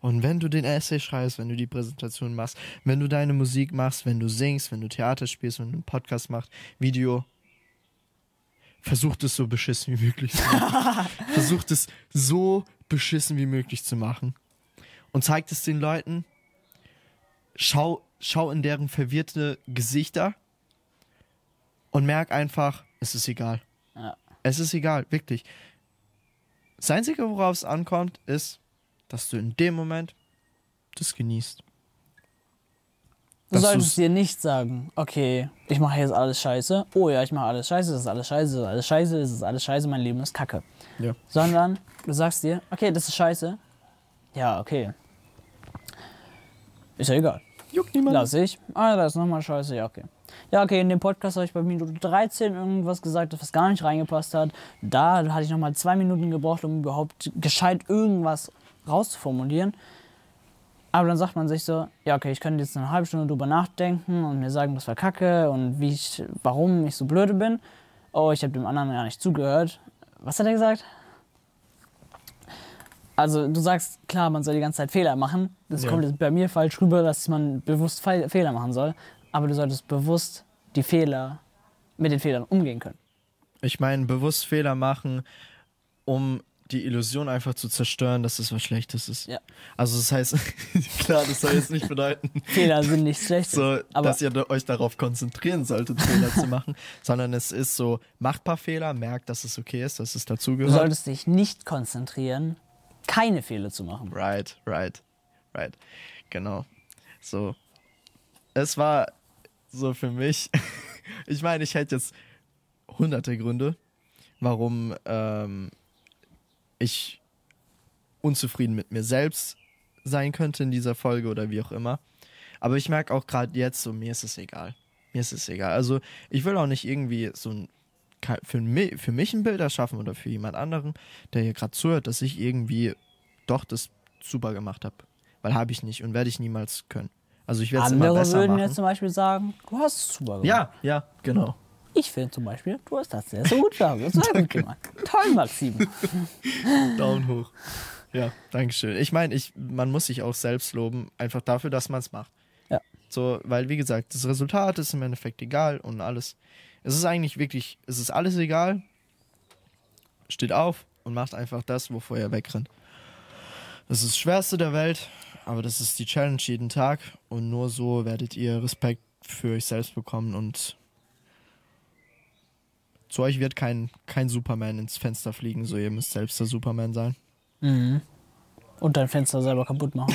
Und wenn du den Essay schreibst, wenn du die Präsentation machst, wenn du deine Musik machst, wenn du singst, wenn du Theater spielst, wenn du einen Podcast machst, Video, versucht es so beschissen wie möglich zu machen. [LAUGHS] versucht es so beschissen wie möglich zu machen. Und zeigt es den Leuten. Schau, schau in deren verwirrte Gesichter und merk einfach, es ist egal. Ja. Es ist egal, wirklich. Das Einzige, worauf es ankommt, ist, dass du in dem Moment das genießt. Du solltest dir nicht sagen, okay, ich mache jetzt alles scheiße. Oh ja, ich mache alles scheiße, das ist alles scheiße, das ist alles scheiße, das ist alles scheiße, mein Leben ist kacke. Ja. Sondern du sagst dir, okay, das ist scheiße. Ja, okay. Ist ja egal. Juckt niemand. Lass ich. Ah, das ist nochmal scheiße, ja, okay. Ja, okay, in dem Podcast habe ich bei Minute 13 irgendwas gesagt, was gar nicht reingepasst hat. Da hatte ich nochmal zwei Minuten gebraucht, um überhaupt gescheit irgendwas rauszuformulieren. Aber dann sagt man sich so, ja, okay, ich könnte jetzt eine halbe Stunde drüber nachdenken und mir sagen, das war kacke und wie ich, warum ich so blöde bin. oh, ich habe dem anderen gar nicht zugehört. Was hat er gesagt? Also du sagst, klar, man soll die ganze Zeit Fehler machen. Das Ja. kommt jetzt bei mir falsch rüber, dass man bewusst Fe Fehler machen soll. Aber du solltest bewusst die Fehler mit den Fehlern umgehen können. Ich meine, bewusst Fehler machen, um die Illusion einfach zu zerstören, dass es was Schlechtes ist. Ja. Also das heißt, [LAUGHS] klar, das soll jetzt nicht bedeuten, [LAUGHS] Fehler sind nicht schlecht. so, aber dass ihr euch darauf konzentrieren solltet, Fehler zu machen, [LAUGHS] sondern es ist so, macht paar Fehler, merkt, dass es okay ist, dass es du dazugehört. solltest dich nicht konzentrieren, keine Fehler zu machen. Right, right, right. Genau. So. Es war so für mich. ich meine, ich hätte jetzt hunderte Gründe, warum ähm, ich unzufrieden mit mir selbst sein könnte in dieser Folge oder wie auch immer. Aber ich merke auch gerade jetzt, so mir ist es egal. Mir ist es egal. Also ich will auch nicht irgendwie so ein für, mi- für mich ein Bild erschaffen oder für jemand anderen, der hier gerade zuhört, dass ich irgendwie doch das super gemacht habe. Weil habe ich nicht und werde ich niemals können. Also ich werde es immer Andere besser würden machen. jetzt zum Beispiel sagen, du hast es super gemacht. ja, ja, genau. Ich finde zum Beispiel, du hast das sehr, sehr gut gemacht. Das sehr gut gemacht. Toll, Maxim. [LAUGHS] Daumen hoch. Ja, Dankeschön. Ich meine, ich, man muss sich auch selbst loben, einfach dafür, dass man es macht. Ja. So, weil wie gesagt, das Resultat ist im Endeffekt egal und alles. Es ist eigentlich wirklich, es ist alles egal. Steht auf und macht einfach das, wovor ihr wegrennt. Das ist das Schwerste der Welt, aber das ist die Challenge jeden Tag und nur so werdet ihr Respekt für euch selbst bekommen und zu euch wird kein, kein Superman ins Fenster fliegen, so ihr müsst selbst der Superman sein. Mhm. Und dein Fenster selber kaputt machen.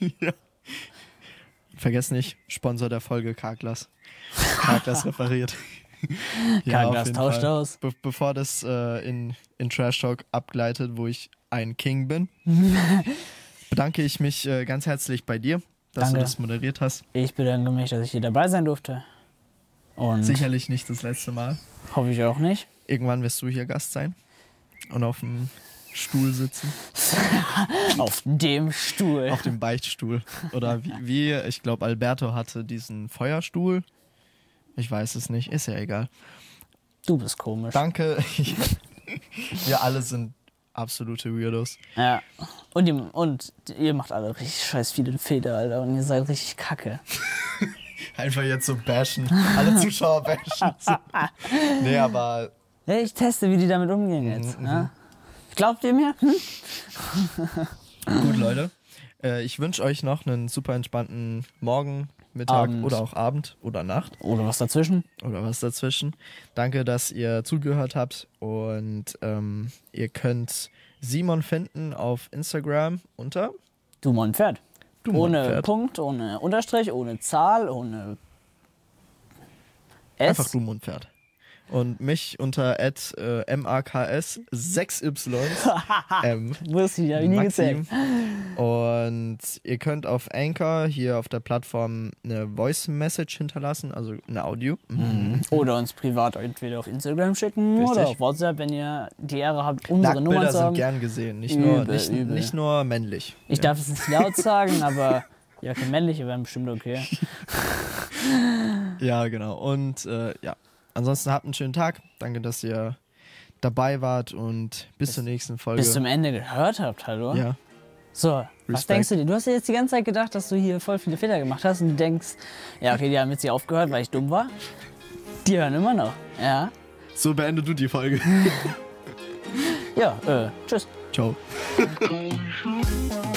[LAUGHS] Vergesst nicht, Sponsor der Folge Karglas. Karglas [LAUGHS] repariert. Karglas auf jeden tauscht Fall. aus. Be bevor das äh, in, in Trash Talk abgleitet, wo ich ein King bin, [LAUGHS] bedanke ich mich äh, ganz herzlich bei dir, dass Danke. du das moderiert hast. Ich bedanke mich, dass ich hier dabei sein durfte. Und Sicherlich nicht das letzte Mal. hoffe ich auch nicht. Irgendwann wirst du hier Gast sein und auf dem Stuhl sitzen. [LAUGHS] Auf dem Stuhl. Auf dem Beichtstuhl. Oder wie, wie ich glaube, Alberto hatte diesen Feuerstuhl. Ich weiß es nicht, ist ja egal. Du bist komisch. Danke. [LAUGHS] Wir alle sind absolute Weirdos. Ja. Und ihr, und ihr macht alle richtig scheiß viele Fehler, Alter. Und ihr seid richtig kacke. [LAUGHS] [LAUGHS] Einfach jetzt so bashen. Alle Zuschauer bashen. [LAUGHS] Nee, aber Ja, ich teste, wie die damit umgehen jetzt. Ja? Glaubt ihr mir? Hm? gut, Leute. Äh, ich wünsche euch noch einen super entspannten Morgen, Mittag Abend. oder auch Abend oder Nacht Oder was dazwischen? oder was dazwischen. Danke, dass ihr zugehört habt und ähm, ihr könnt Simon finden auf Instagram unter Du Pferd. Du Ohne. Punkt, ohne Unterstrich, ohne Zahl, ohne S. Einfach Blumenpferd. Und mich unter at, äh, maks 6y m Wusste [LAUGHS] ich, hab ich nie gezählt. Und ihr könnt auf Anchor hier auf der Plattform eine Voice Message hinterlassen, also eine Audio. Mhm. Oder uns privat entweder auf Instagram schicken Richtig. oder auf WhatsApp, wenn ihr die Ehre habt, unsere Nummern Nacktbilder zu sind haben. gern gesehen, nicht nur, Übel, nicht, übel. nicht nur männlich. Ich ja. darf es nicht laut [LAUGHS] sagen, aber ja, männliche wären bestimmt okay. [LAUGHS] Ja, genau. Und äh, ja, ansonsten habt einen schönen Tag. Danke, dass ihr dabei wart und bis, zur nächsten Folge. Bis zum Ende gehört habt, hallo? ja, So, was Respekt. denkst du dir? Du hast ja jetzt die ganze Zeit gedacht, dass du hier voll viele Fehler gemacht hast und du denkst, ja, okay, die haben jetzt hier aufgehört, weil ich dumm war. Die hören immer noch. Ja. so beende du die Folge. [LAUGHS] Ja, äh, tschüss. Ciao. Thank [LAUGHS] you.